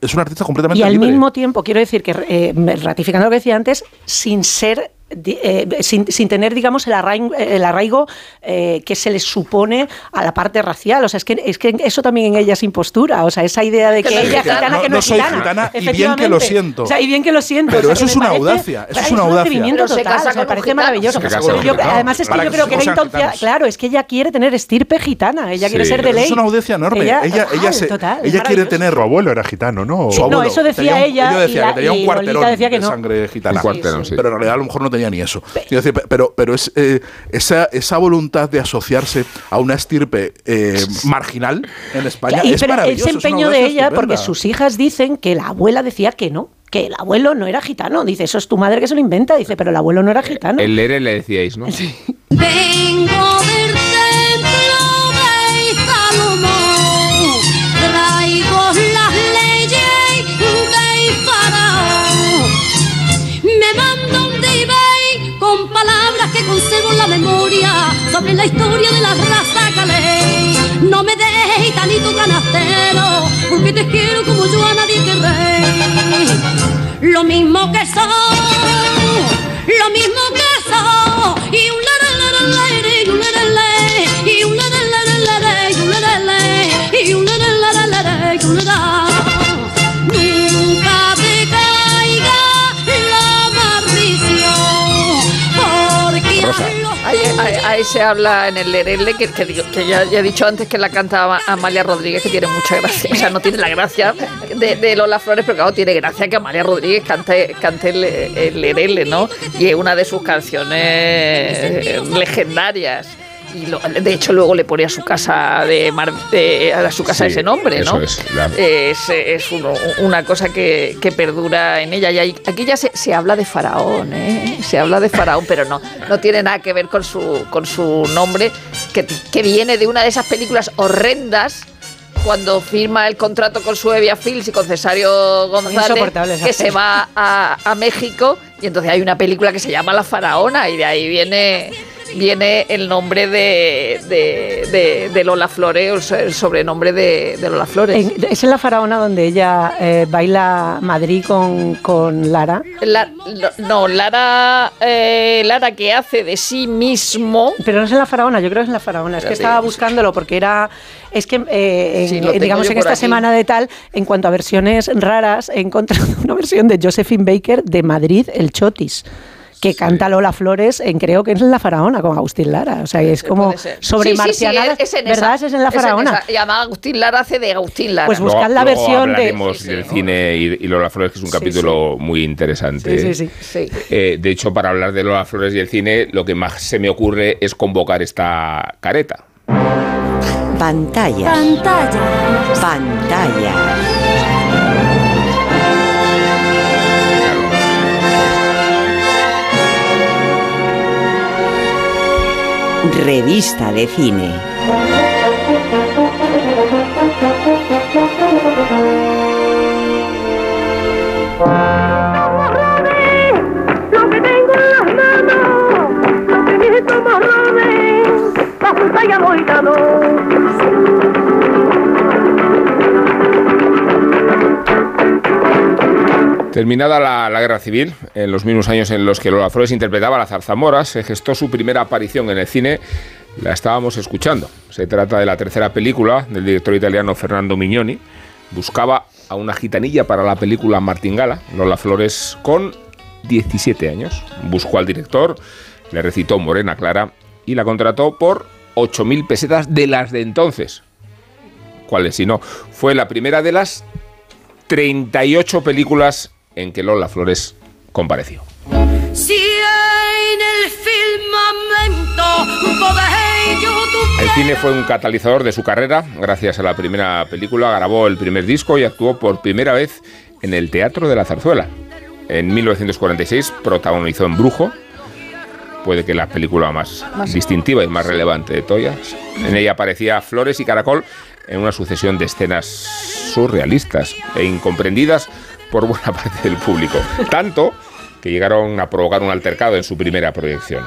es un artista completamente Y al libre. mismo tiempo, quiero decir que, eh, ratificando lo que decía antes, sin ser. Eh, sin, sin tener, digamos, el arraigo, el arraigo eh, que se le supone a la parte racial. O sea, es que, es que eso también en ella es impostura. O sea, esa idea de que, Que no es ella es gitana. gitana, que no, No es soy gitana. gitana y bien que lo siento. O sea, y bien que lo siento. Pero O sea, eso es una parece- audacia, eso es es una un audacia. Pero se total. o sea, me un parece gitano. maravilloso. Un Yo- además, es que yo creo que gitanos. claro, es que ella quiere tener estirpe gitana. Ella quiere ser de ley. es una audacia enorme. Ella, ella, total, se- total, es ella quiere tener Su abuelo era gitano, ¿no? No, eso decía Tenía un- ella Yo decía y la- que tenía un que de no. sangre gitana. Un. Pero en realidad a lo mejor no tenía ni eso. Decir, pero, pero es eh, esa, esa voluntad de asociarse a una estirpe eh, marginal en España Y- es maravilloso. ese es una empeño de ella, porque sus hijas dicen que la abuela decía que no, que el abuelo no era gitano. Dice, eso es tu madre que se lo inventa. Dice, pero el abuelo no era gitano. El Lere le decíais, ¿no? Vengo del memoria sobre la historia de la raza calé. No me dejes gitanito canastero, porque te quiero como yo a nadie querré. Lo mismo que soy, lo mismo que soy, Ahí, ahí- se habla en el Lerele, que, digo- que ya, he dicho antes que la canta Ama- Amalia Rodríguez, que tiene mucha gracia. O sea, no tiene la gracia de, de Lola Flores, pero claro, tiene gracia que Amalia Rodríguez cante, cante el, el Lerele, ¿no? Y es una de sus canciones legendarias. Y lo- de hecho luego le pone a su casa de, Mar- de- a su casa Sí, ese nombre, eso ¿no? es, la- es, es uno- una cosa que, que perdura en ella. Y aquí ya se, se habla de faraón, ¿eh? Se habla de faraón, pero no, no tiene nada que ver con su, con su nombre, que, que viene de una de esas películas horrendas cuando firma el contrato con Suevia Films y con Cesario González, que se va a, a México y entonces hay una película que se llama La Faraona y de ahí viene viene el nombre de, de, de- de Lola Flores, el sobrenombre de, Lola Flores. En- es en la faraona donde ella eh, baila Madrid con, con Lara. La- no, Lara, eh, Lara que hace de sí mismo. Pero no es en la faraona, yo creo que es en la faraona. Es que estaba buscándolo porque era. Es que, eh, Sí, digamos, en esta aquí. semana de tal, en cuanto a versiones raras, he encontrado una versión de Josephine Baker de Madrid, El Chotis. Que canta Lola Flores en creo que es en La Faraona con Agustín Lara. O sea, es como Puede ser. sobre Sí, sí, sí, marcianadas. es en ¿Verdad? esa, Es en La Faraona. además Agustín Lara hace de Agustín Lara. Pues buscad la Luego versión de- hablaremos Sí, sí. del cine y, y Lola Flores, que es un Sí, capítulo muy interesante. Sí, sí, sí. Sí. Eh, de hecho, para hablar de Lola Flores y el cine, lo que más se me ocurre es convocar esta careta. Pantalla. Pantalla. Pantalla. Revista de cine. Terminada la, guerra civil, en los mismos años en los que Lola Flores interpretaba a la zarzamora, se gestó su primera aparición en el cine. La estábamos escuchando. Se trata de la tercera película del director italiano Fernando Mignoni. Buscaba a una gitanilla para la película Martingala, Lola Flores, con 17 años. Buscó al director, le recitó Morena Clara y la contrató por 8.000 pesetas de las de entonces. ¿Cuáles si no? Fue la primera de las 38 películas en que Lola Flores compareció. Si en el firmamento El cine fue un catalizador de su carrera. Gracias a la primera película grabó el primer disco y actuó por primera vez en el Teatro de la Zarzuela. En 1946 protagonizó en Brujo, puede que la película más, distintiva y más relevante de todas. En ella aparecía Flores y Caracol en una sucesión de escenas surrealistas e incomprendidas por buena parte del público. Tanto que llegaron a provocar un altercado en su primera proyección.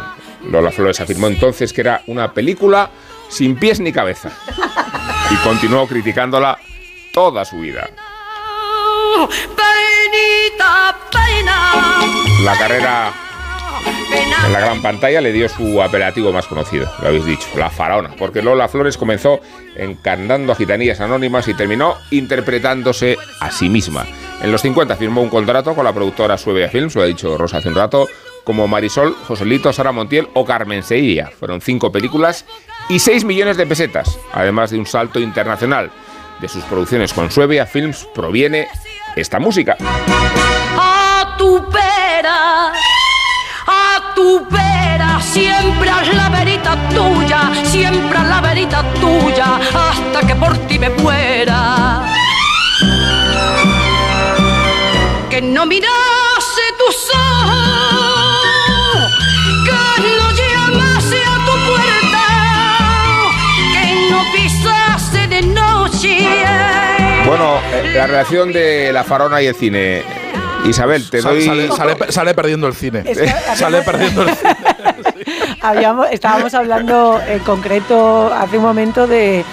Lola Flores afirmó entonces que era una película sin pies ni cabeza y continuó criticándola toda su vida. La carrera en la gran pantalla le dio su apelativo más conocido, lo habéis dicho, la faraona, porque Lola Flores comenzó encarnando a gitanillas anónimas y terminó interpretándose a sí misma. En los 50 firmó un contrato con la productora Suevia Films, lo ha dicho Rosa hace un rato, como Marisol, Joselito, Sara Montiel o Carmen Sevilla. Fueron cinco películas y 6 millones de pesetas, además de un salto internacional. De sus producciones con Suevia Films proviene esta música. A tu vera, a tu vera, siempre haz la verita tuya, siempre haz la verita tuya, hasta que por ti me muera. Que no mirase tus ojos, que no llamase a tu puerta, que no pisase de noche. Bueno, eh, la relación de la farona y el cine. Isabel, te doy. sale, sale- sale perdiendo el cine. Sale perdiendo el cine. Habíamos, estábamos hablando en concreto hace un momento de,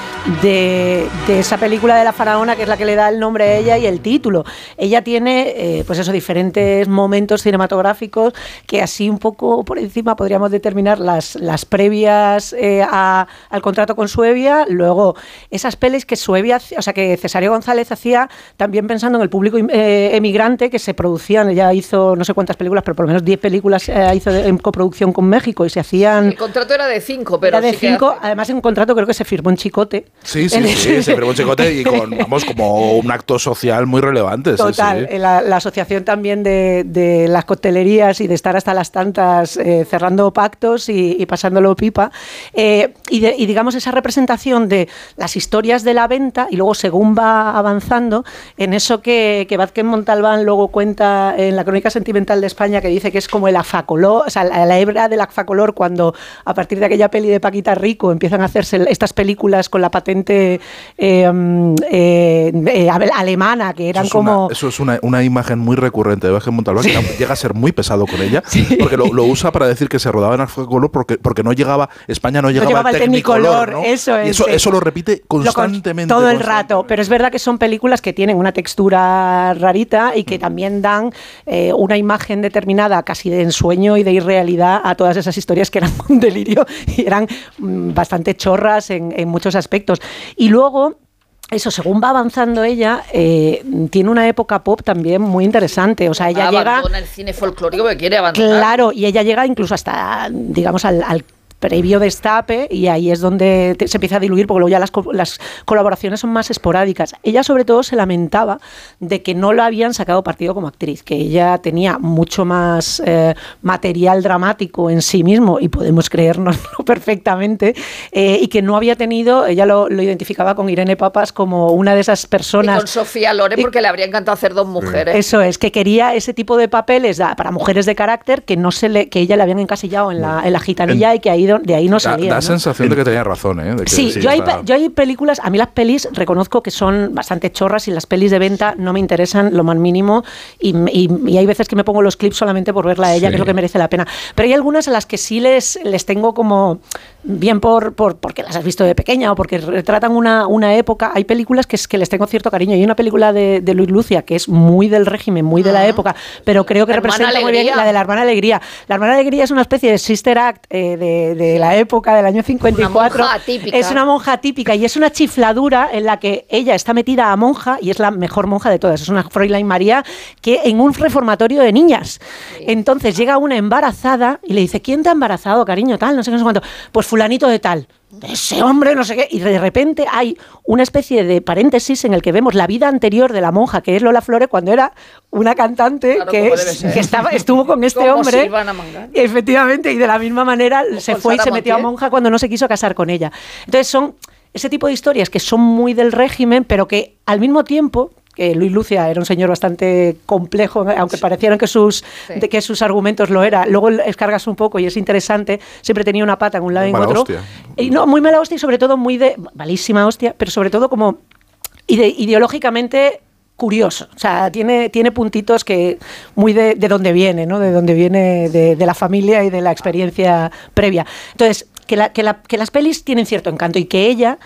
de- de esa película de la faraona que es la que le da el nombre a ella y el título. Ella tiene, eh, pues eso, diferentes momentos cinematográficos que así un poco por encima podríamos determinar las, las previas eh, a- al contrato con Suevia, luego esas pelis que Suevia, o sea, que Cesario González hacía también pensando en el público eh, emigrante que se producían, ella hizo no sé cuántas películas, pero por lo menos 10 películas hizo de- en coproducción con México y se hacían El contrato era de cinco, pero era de sí además en un contrato creo que se firmó en Chicote, Sí, sí, sí, ese- se firmó un chicote y con, vamos, como un acto social muy relevante. sí, Total, sí. eh, La, la asociación también de, de las coctelerías y de estar hasta las tantas eh, cerrando pactos y, y pasándolo pipa. Eh, y, de- y digamos esa representación de las historias de la venta y luego según va avanzando en eso que, que Vázquez Montalbán luego cuenta en la crónica sentimental de España que dice que es como el afacolor, o sea, la, la hebra del afacolor cuando a partir de aquella peli de Paquita Rico empiezan a hacerse estas películas con la patente eh, mm, eh, eh, alemana que eran Eso es, como... una, eso es una, una imagen muy recurrente de Vázquez Montalbán, que llega a ser muy pesado con ella, porque lo, lo usa para decir que se rodaba en Color porque, porque no llegaba, España no llegaba, llevaba al el Technicolor, Technicolor, ¿no? eso Y es, eso, sí. eso lo repite Lo con- constantemente. todo el constantemente. rato, pero es verdad que son películas que tienen una textura rarita y que también dan eh, una imagen determinada casi de ensueño y de irrealidad a todas esas historias que eran un delirio y eran mm, bastante chorras en, en muchos aspectos. Y luego... Eso, según va avanzando ella, eh, tiene una época pop también muy interesante. O sea, ella llega... Abandona el cine folclórico que quiere abandonar. Claro, y ella llega incluso hasta, digamos, al, al previo destape y ahí es donde te- se empieza a diluir porque luego ya las, co- las colaboraciones son más esporádicas. Ella sobre todo se lamentaba de que no la habían sacado partido como actriz, que ella tenía mucho más eh, material dramático en sí mismo y podemos creérnoslo perfectamente eh, y que no había tenido, ella lo, lo identificaba con Irene Papas como una de esas Y personas con Sofía Loren Y- porque le habría encantado hacer dos mujeres. eso es, que quería ese tipo de papeles da- para mujeres de carácter que no se le, que ella le habían encasillado en la, en la gitanilla y que ahí, de ahí no Da, salía. da ¿no? sensación de que tenía razón, ¿eh? De que Sí, yo, hay, está- yo hay películas, a mí las pelis reconozco que son bastante chorras y las pelis de venta no me interesan lo más mínimo y, y- y hay veces que me pongo los clips solamente por verla a ella, Sí. que es lo que merece la pena. Pero hay algunas a las que sí les, les tengo como, bien por, por porque las has visto de pequeña o porque retratan una, una época, hay películas que, es, que les tengo cierto cariño. Hay una película de, de Luis Lucia que es muy del régimen, muy de la época, pero creo que representa muy bien la de la hermana alegría. La hermana alegría es una especie de sister act eh, de, de la época del año 54. Una monja típica. Es una monja típica y es una chifladura en la que ella está metida a monja y es la mejor monja de todas. Es una Fräulein María que en un reformatorio de niñas. Entonces llega una embarazada y le dice, ¿quién te ha embarazado, cariño? Tal, no sé qué, no sé cuánto. Pues fulanito de tal. Ese hombre, no sé qué. Y de repente hay una especie de paréntesis en el que vemos la vida anterior de la monja, que es Lola Flores, cuando era una cantante Claro, que, es- estaba, estuvo con este hombre. Efectivamente, y de la misma manera se fue y se metió a monja cuando no se quiso casar con ella. Entonces son ese tipo de historias que son muy del régimen, pero que al mismo tiempo que Luis Lucia era un señor bastante complejo, aunque parecieran que sus, Sí. de que sus argumentos lo era. Luego escargas un poco y es interesante. Siempre tenía una pata en un lado y en otro. hostia. Y no, muy mala hostia y sobre todo muy de. malísima hostia, pero sobre todo como ide- ideológicamente curioso. O sea, tiene, tiene puntitos que muy de, de dónde viene, ¿no? De dónde viene de, de la familia y de la experiencia previa. Entonces, que, la- que, la- que las pelis tienen cierto encanto y que ella.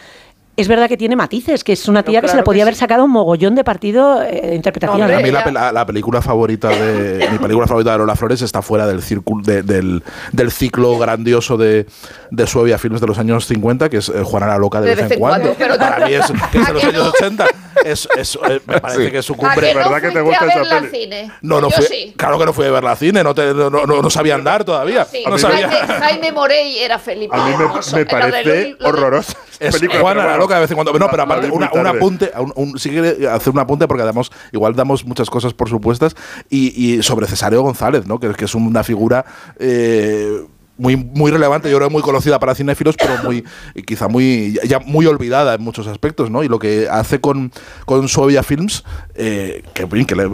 Es verdad que tiene matices, que es una tía que se claro le podía haber sí. sacado un mogollón de partido eh, de interpretación. Hombre, A mí la, la- la película favorita de mi película favorita de Lola Flores está fuera del círculo de- del, del ciclo grandioso de, de Suevia Films de los años 50, que es eh, Juana la loca de, vez en cuando. pero Para mí es que es de los ¿A años no? 80. Es, es- eh, me parece Sí. que es su ¿A cumbre. que no ¿verdad que te gusta a esa verla al peli? cine? No, no Yo fui, sí. claro que no fui a verla al cine, no, te- no, no, no sabía andar todavía. Sí. No mí sabía. Jaime, Jaime Morey era Felipe A mí me, me de parece de- horrorosa. Es Juana la bueno, loca de vez en cuando. No, pero aparte, una, un apunte, un, un- sí quiere hacer un apunte porque damos, igual damos muchas cosas por supuestas y, y sobre Cesáreo González, ¿no? que, que es una figura eh, muy, muy relevante, yo creo muy conocida para cinéfilos, pero muy quizá muy ya muy olvidada en muchos aspectos, ¿no? Y lo que hace con, con Suevia Films, eh, que, que le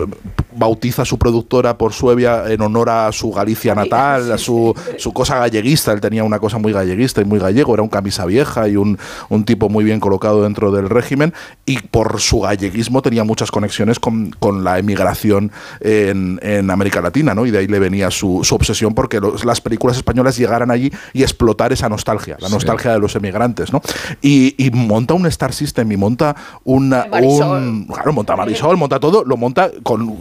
bautiza a su productora por Suevia en honor a su Galicia natal, a su, su cosa galleguista, él tenía una cosa muy galleguista y muy gallego, era un camisa vieja y un, un tipo muy bien colocado dentro del régimen, y por su galleguismo tenía muchas conexiones con, con la emigración en, en América Latina, ¿no? Y de ahí le venía su, su obsesión porque las películas españolas llegaran allí y explotar esa nostalgia, la Sí. nostalgia de los emigrantes, ¿no? Y, y monta un Star System y monta una, un... Claro, monta Marisol, monta todo, lo monta con... eh,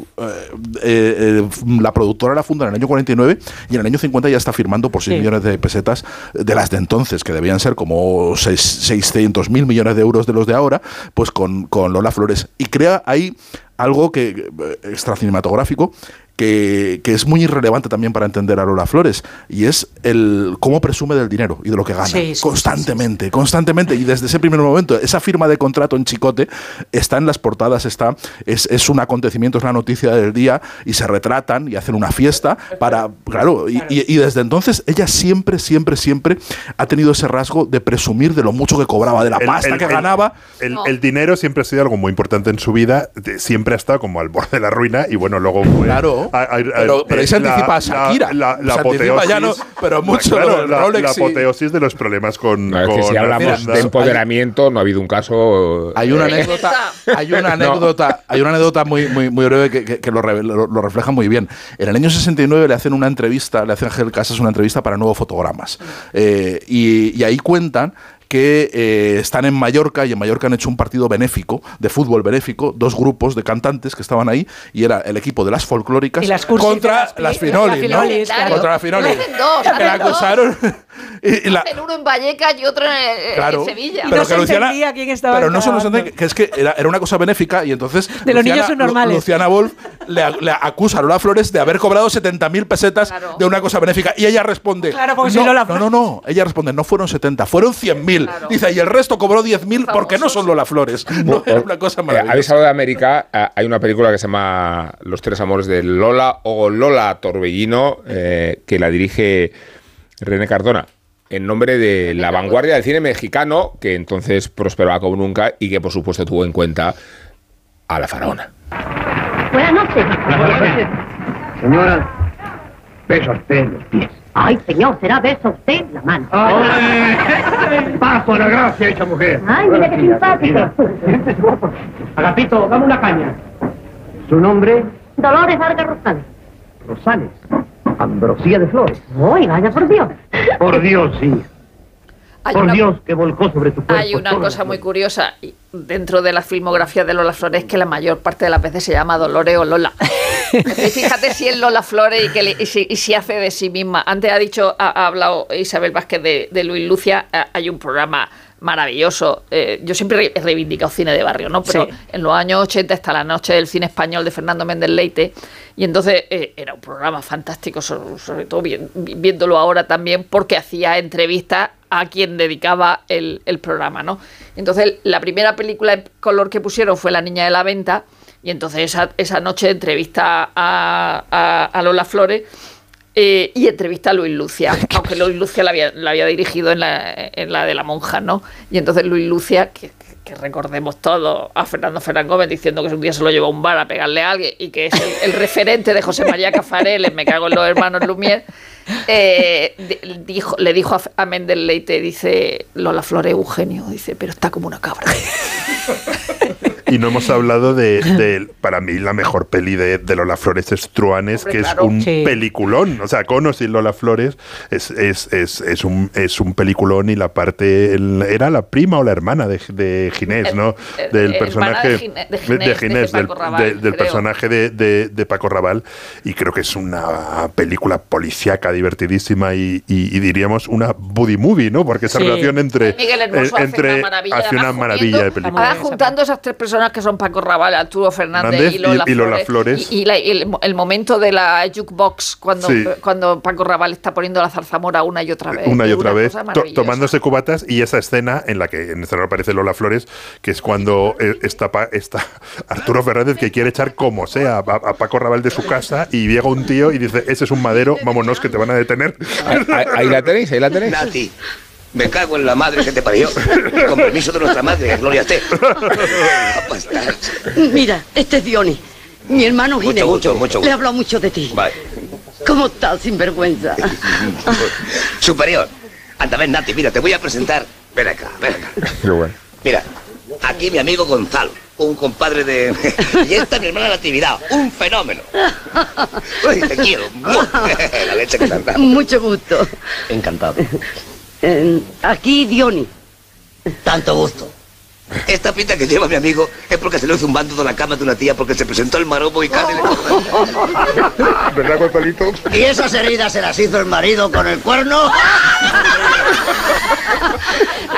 eh, eh, la productora la funda en el año 49 y en el año 50 ya está firmando por 6 Sí. millones de pesetas de las de entonces, que debían ser como 600 mil millones de euros de los de ahora, pues con, con Lola Flores. Y crea ahí algo que eh, extra cinematográfico que, que es muy irrelevante también para entender a Lola Flores, y es el cómo presume del dinero y de lo que gana. Sí, sí, constantemente, constantemente. Y desde ese primer momento, esa firma de contrato en Chicote está en las portadas, está, es, es un acontecimiento, es la noticia del día, y se retratan y hacen una fiesta para. Claro, y, y- y desde entonces ella siempre, siempre, siempre ha tenido ese rasgo de presumir de lo mucho que cobraba, de la El- pasta el- que el- ganaba. El, el dinero siempre ha sido algo muy importante en su vida, de- siempre ha estado como al borde de la ruina y bueno, luego fue... Claro, pero- pero ahí se la- anticipa a Shakira. La, la Se anticipa ya no- apoteosis- pero mucho Claro, la, Rolex la y- apoteosis de los problemas con... No, es que con si hablamos de empoderamiento, no ha habido un caso. Hay una eh, anécdota, hay una anécdota, hay una anécdota muy, muy, muy breve que, que- que lo, reve- lo- lo refleja muy bien. En el año 69 le hacen una entrevista, le hacen a Ángel Casas una entrevista para Nuevo Fotogramas. Eh, y, y ahí cuentan que eh, están en Mallorca y en Mallorca han hecho un partido benéfico, de fútbol benéfico, dos grupos de cantantes que estaban ahí y era el equipo de las folclóricas las contra de las las- Finolis, ¿no? Claro. Contra las Finolis. Hacen dos, Que hacen la dos. acusaron. y- y la- Hacen uno en Vallecas y otro en, Claro. en Sevilla. Y pero no que se Luciana, entendía quién estaba pero no se entendía, que es que era, era una cosa benéfica y entonces De los niños Luciana Wolf le, le acusa a Lola Flores de haber cobrado 70.000 pesetas Claro. de una cosa benéfica y ella responde Claro, porque no, Lola no, no, no, ella responde no fueron 70, fueron 100.000. Claro. Dice, y el resto cobró 10.000 porque no son Lola Flores. No, era una cosa Eh, Habéis maravillosa. hablado de América, eh, hay una película que se llama Los tres amores de Lola o Lola Torbellino, eh, que la dirige René Cardona, en nombre de la vanguardia del cine mexicano, que entonces prosperaba como nunca y que por supuesto tuvo en cuenta a la faraona. Buenas noches. Señora, beso a usted los pies. Ay, señor, será beso a usted la mano. Paso la gracia esa mujer. Ay, mira qué simpático. Agapito, dame una caña. ¿Su nombre? Dolores Vargas Rosales. Rosales. Ambrosía de Flores. Ay, vaya por Dios. Por Dios, sí. Hay Por una- Dios que volcó sobre tu cuerpo. Hay una cosa muy curiosa y dentro de la filmografía de Lola Flores que la mayor parte de las veces se llama Dolores o Lola. Fíjate si es Lola Flores y, que le- y si, y si hace de sí misma. Antes ha dicho, ha, ha hablado Isabel Vázquez de, de Luis Lucia, hay un programa maravilloso. Eh, yo siempre re- he reivindicado cine de barrio, ¿no? Pero Sí. en los años 80 está la noche del cine español de Fernando Méndez Leite y entonces eh, era un programa fantástico, sobre, sobre todo vi- viéndolo ahora también porque hacía entrevistas a quien dedicaba el, el programa, ¿no? Entonces la primera película en color que pusieron fue La Niña de la Venta y entonces esa, esa noche entrevista a, a- a Lola Flores eh, y entrevista a Luis Lucia, aunque Luis Lucia la había, la había dirigido en la, en la de la monja, ¿no? Y entonces Luis Lucia, que, que recordemos todo a Fernando Fernández Gómez diciendo que un día se lo llevó a un bar a pegarle a alguien y que es el, el referente de José María Cafarel Me cago en los hermanos Lumière, eh, di- dijo, le dijo a, a Méndez Leite, dice Lola Flores Eugenio, dice, pero está como una cabra. Y no hemos hablado de, de, para mí, la mejor peli de, de Lola Flores es Truanes, Hombre, que claro. es un Sí. peliculón. O sea, con o sin Lola Flores es, es, es, es un, es un peliculón y la parte. el- era la prima o la hermana de, de Ginés, ¿no? Del personaje. de Ginés, de Ginés, del, del personaje de, de- de Paco Raval. Y creo que es una película policíaca, divertidísima y, y- y diríamos una buddy movie, ¿no? Porque esa Sí. relación entre. Miguel Hermoso eh, hace entre una maravilla. hace una maravilla de película. juntando esas tres personas que son Paco Raval, Arturo Fernández Fernández y Lola y- y Lola Flores. Flores. Y, y la- y el, el momento de la jukebox, cuando, Sí. cuando Paco Raval está poniendo la zarzamora una y otra vez. una y otra vez, to- tomándose cubatas y esa escena en la que en esta no aparece Lola Flores, que es cuando eh, está, está Arturo Fernández que quiere echar como sea a, a Paco Raval de su casa y llega un tío y dice, ese es un madero, vámonos que te van a detener. Ahí, ahí- ahí la tenéis, ahí la tenéis. Nati, me cago en la madre que te parió. Con permiso de nuestra madre, gloria esté. Mira, este es Diony, mi hermano Mucho Ginés. gusto, mucho gusto. Le he hablado mucho de ti. Vale. ¿Cómo estás, sinvergüenza? Superior. Anda, ven, Nati, mira, te voy a presentar. Ven acá, ven acá. Qué bueno. Mira, aquí mi amigo Gonzalo, un compadre de... Y esta mi hermana Natividad, un fenómeno. Uy, te quiero. La leche que te han dado. Mucho gusto. Encantado. Aquí Diony. Tanto gusto. Esta pinta que lleva mi amigo es porque se le hizo un bando de la cama de una tía porque se presentó el maromo y casi le... ¿Verdad, Gonzalito? ¿Y esas heridas se las hizo el marido con el cuerno?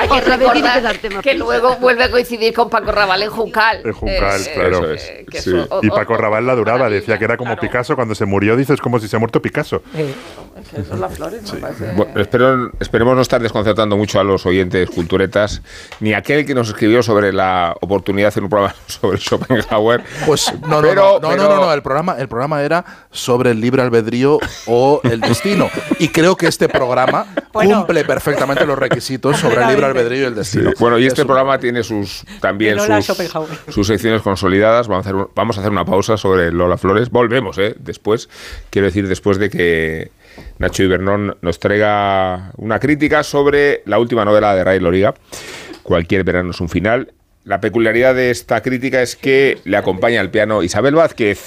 Hay que recordar que luego vuelve a coincidir con Paco Raval en Juncal. En Juncal, Eh, claro. eso es. que Sí. eso- o- Y Paco Rabanne la duraba, decía que era como Picasso. Cuando se murió, dices como si se ha muerto Picasso. es que son las flores, me parece. Bueno, espero, esperemos no estar desconcertando mucho a los oyentes culturetas, ni aquel que nos escribió sobre la oportunidad de hacer un programa sobre Schopenhauer. Pues no, no, Pero- no, no, pero- no, no, no, el programa, el programa era sobre el libre albedrío o el destino. Y creo que este programa Bueno. cumple perfectamente los requisitos sobre el libre albedrío y el destino. Bueno, y este Eso. programa tiene sus también sus, sus secciones consolidadas. Vamos a, hacer, un- vamos a hacer una pausa sobre Lola Flores. Volvemos, ¿eh? Después, quiero decir, después de que Nacho Ibernón nos traiga una crítica sobre la última novela de Ray Loriga, Cualquier verano es un final. La peculiaridad de esta crítica es que le acompaña al piano Isabel Vázquez.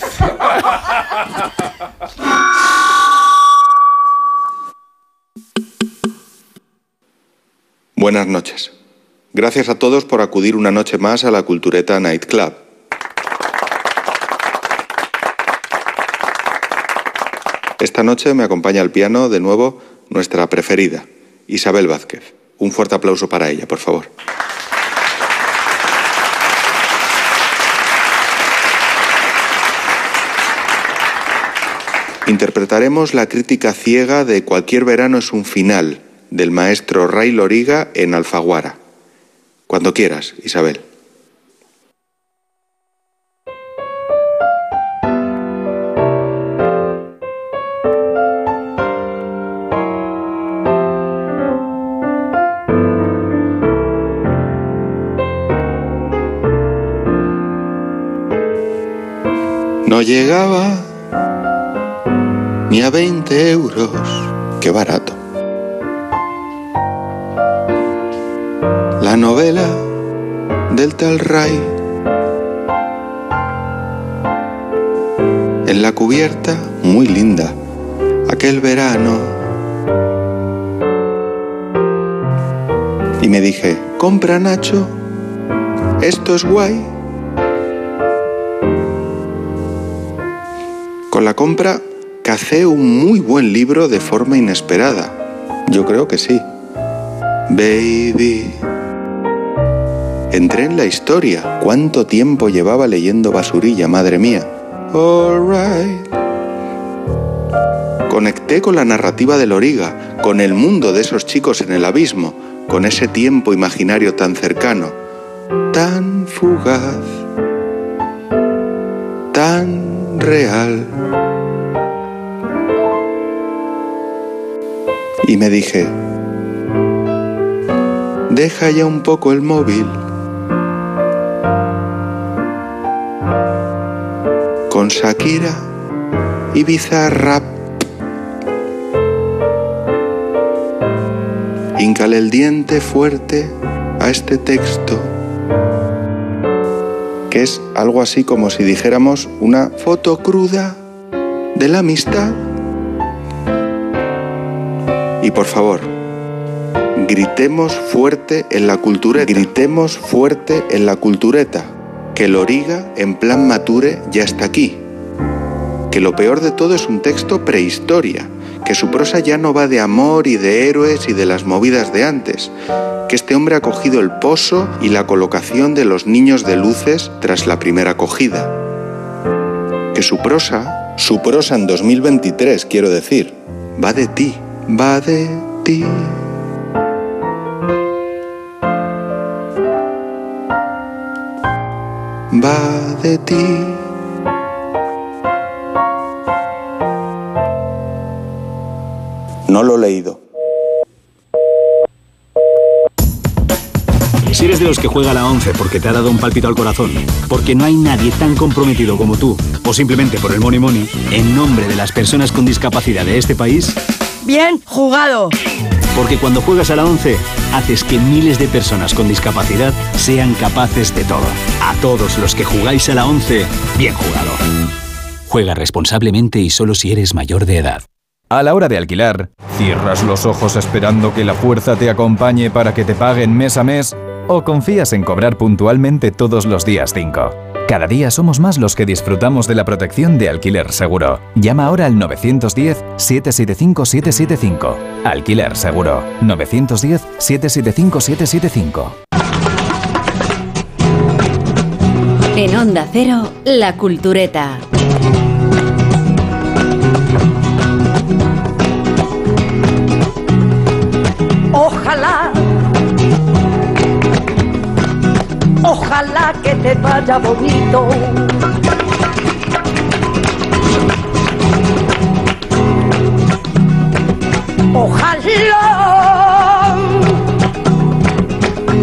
Buenas noches. Gracias a todos por acudir una noche más a la Cultureta Night Club. Esta noche me acompaña al piano de nuevo nuestra preferida, Isabel Vázquez. Un fuerte aplauso para ella, por favor. Interpretaremos la crítica ciega de Cualquier verano es un final del maestro Ray Loriga en Alfaguara. Cuando quieras, Isabel. Llegaba ni a 20 euros. Qué barato. La novela del tal Ray. En la cubierta, muy linda, aquel verano. Y me dije, compra Nacho, esto es guay. Con la compra cacé un muy buen libro de forma inesperada. Yo creo que sí. Baby. Entré en la historia. ¿Cuánto tiempo llevaba leyendo basurilla, madre mía? Alright. Conecté con la narrativa de Loriga, con el mundo de esos chicos en el abismo, con ese tiempo imaginario tan cercano, tan fugaz, tan real. Y me dije, deja ya un poco el móvil. Con Shakira y Bizarrap. Híncale el diente fuerte a este texto, que es algo así como si dijéramos una foto cruda de la amistad. Y por favor, gritemos fuerte en la cultura, gritemos fuerte en la cultureta, que Loriga en plan mature ya está aquí. Que lo peor de todo es un texto prehistoria, que su prosa ya no va de amor y de héroes y de las movidas de antes, que este hombre ha cogido el pozo y la colocación de los niños de luces tras la primera acogida. Que su prosa, su prosa en 2023 quiero decir, va de ti, va de ti. Va de ti. No lo he leído. Si eres de los que juega a la 11 porque te ha dado un palpito al corazón, porque no hay nadie tan comprometido como tú, o simplemente por el money money, en nombre de las personas con discapacidad de este país, Bien jugado. porque cuando juegas a la 11, haces que miles de personas con discapacidad sean capaces de todo. A todos los que jugáis a la 11, bien jugado. Juega responsablemente y solo si eres mayor de edad. A la hora de alquilar, ¿cierras los ojos esperando que la fuerza te acompañe para que te paguen mes a mes? ¿O confías en cobrar puntualmente todos los días 5? Cada día somos más los que disfrutamos de la protección de alquiler seguro. Llama ahora al 910-775-775. Alquiler seguro. 910-775-775. En Onda Cero, La Cultureta. Que te vaya bonito. Ojalá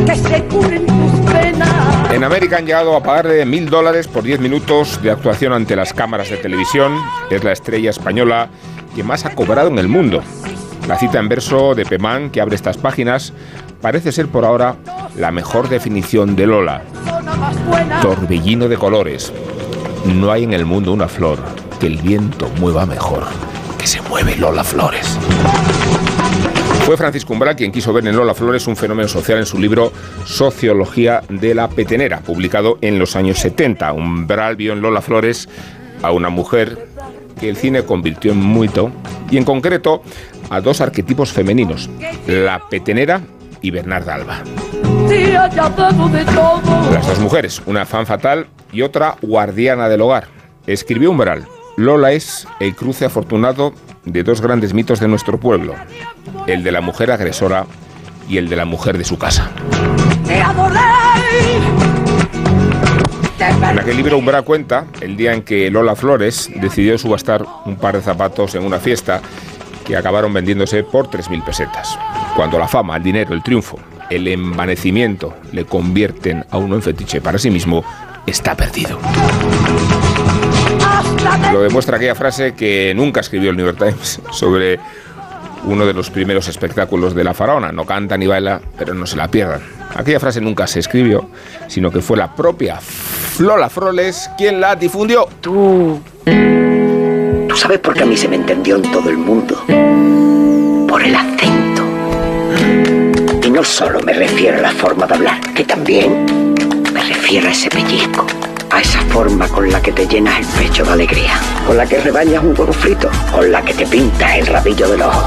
que se curen tus penas. En América han llegado a pagarle mil dólares por 10 minutos de actuación ante las cámaras de televisión. Es la estrella española que más ha cobrado en el mundo. La cita en verso de Pemán, que abre estas páginas, parece ser por ahora la mejor definición de Lola. Torbellino de colores. No hay en el mundo una flor que el viento mueva mejor que se mueve Lola Flores. Fue Francisco Umbral quien quiso ver en Lola Flores un fenómeno social en su libro Sociología de la Petenera, publicado en los años 70. Umbral vio en Lola Flores a una mujer que el cine convirtió en mito y en concreto a dos arquetipos femeninos, la petenera y Bernarda Alba. Las dos mujeres, una fan fatal y otra guardiana del hogar. Escribió Umbral, Lola es el cruce afortunado de dos grandes mitos de nuestro pueblo, el de la mujer agresora y el de la mujer de su casa. En aquel libro Umbral cuenta el día en que Lola Flores decidió subastar un par de zapatos en una fiesta que acabaron vendiéndose por 3.000 pesetas. Cuando la fama, el dinero, el triunfo, el envanecimiento le convierten a uno en fetiche para sí mismo, está perdido. Lo demuestra aquella frase que nunca escribió el New York Times sobre uno de los primeros espectáculos de la faraona. No canta ni baila, pero no se la pierdan. Aquella frase nunca se escribió, sino que fue la propia Lola Flores quien la difundió. Tú. Sabes por qué a mí se me entendió en todo el mundo. Por el acento. Y no solo me refiero a la forma de hablar, que también me refiero a ese pellizco. A esa forma con la que te llenas el pecho de alegría. Con la que rebañas un huevo frito. Con la que te pintas el rabillo del ojo.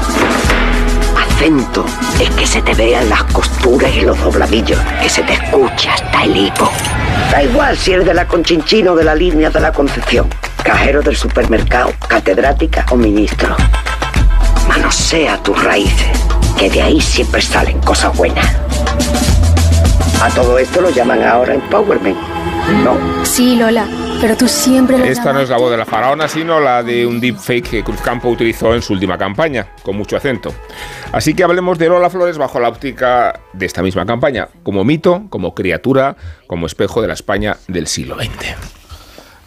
Acento es que se te vean las costuras y los dobladillos. Que se te escuche hasta el hipo. Da igual si eres de la Conchinchina o de la línea de la Concepción. Cajero del supermercado, catedrática o ministro. Manosea tus raíces, que de ahí siempre salen cosas buenas. A todo esto lo llaman ahora empowerment. ¿No? Sí, Lola, pero tú siempre lo Esta no es la voz de la faraona, sino la de un deepfake que Cruzcampo utilizó en su última campaña, con mucho acento. Así que hablemos de Lola Flores bajo la óptica de esta misma campaña, como mito, como criatura, como espejo de la España del siglo XX.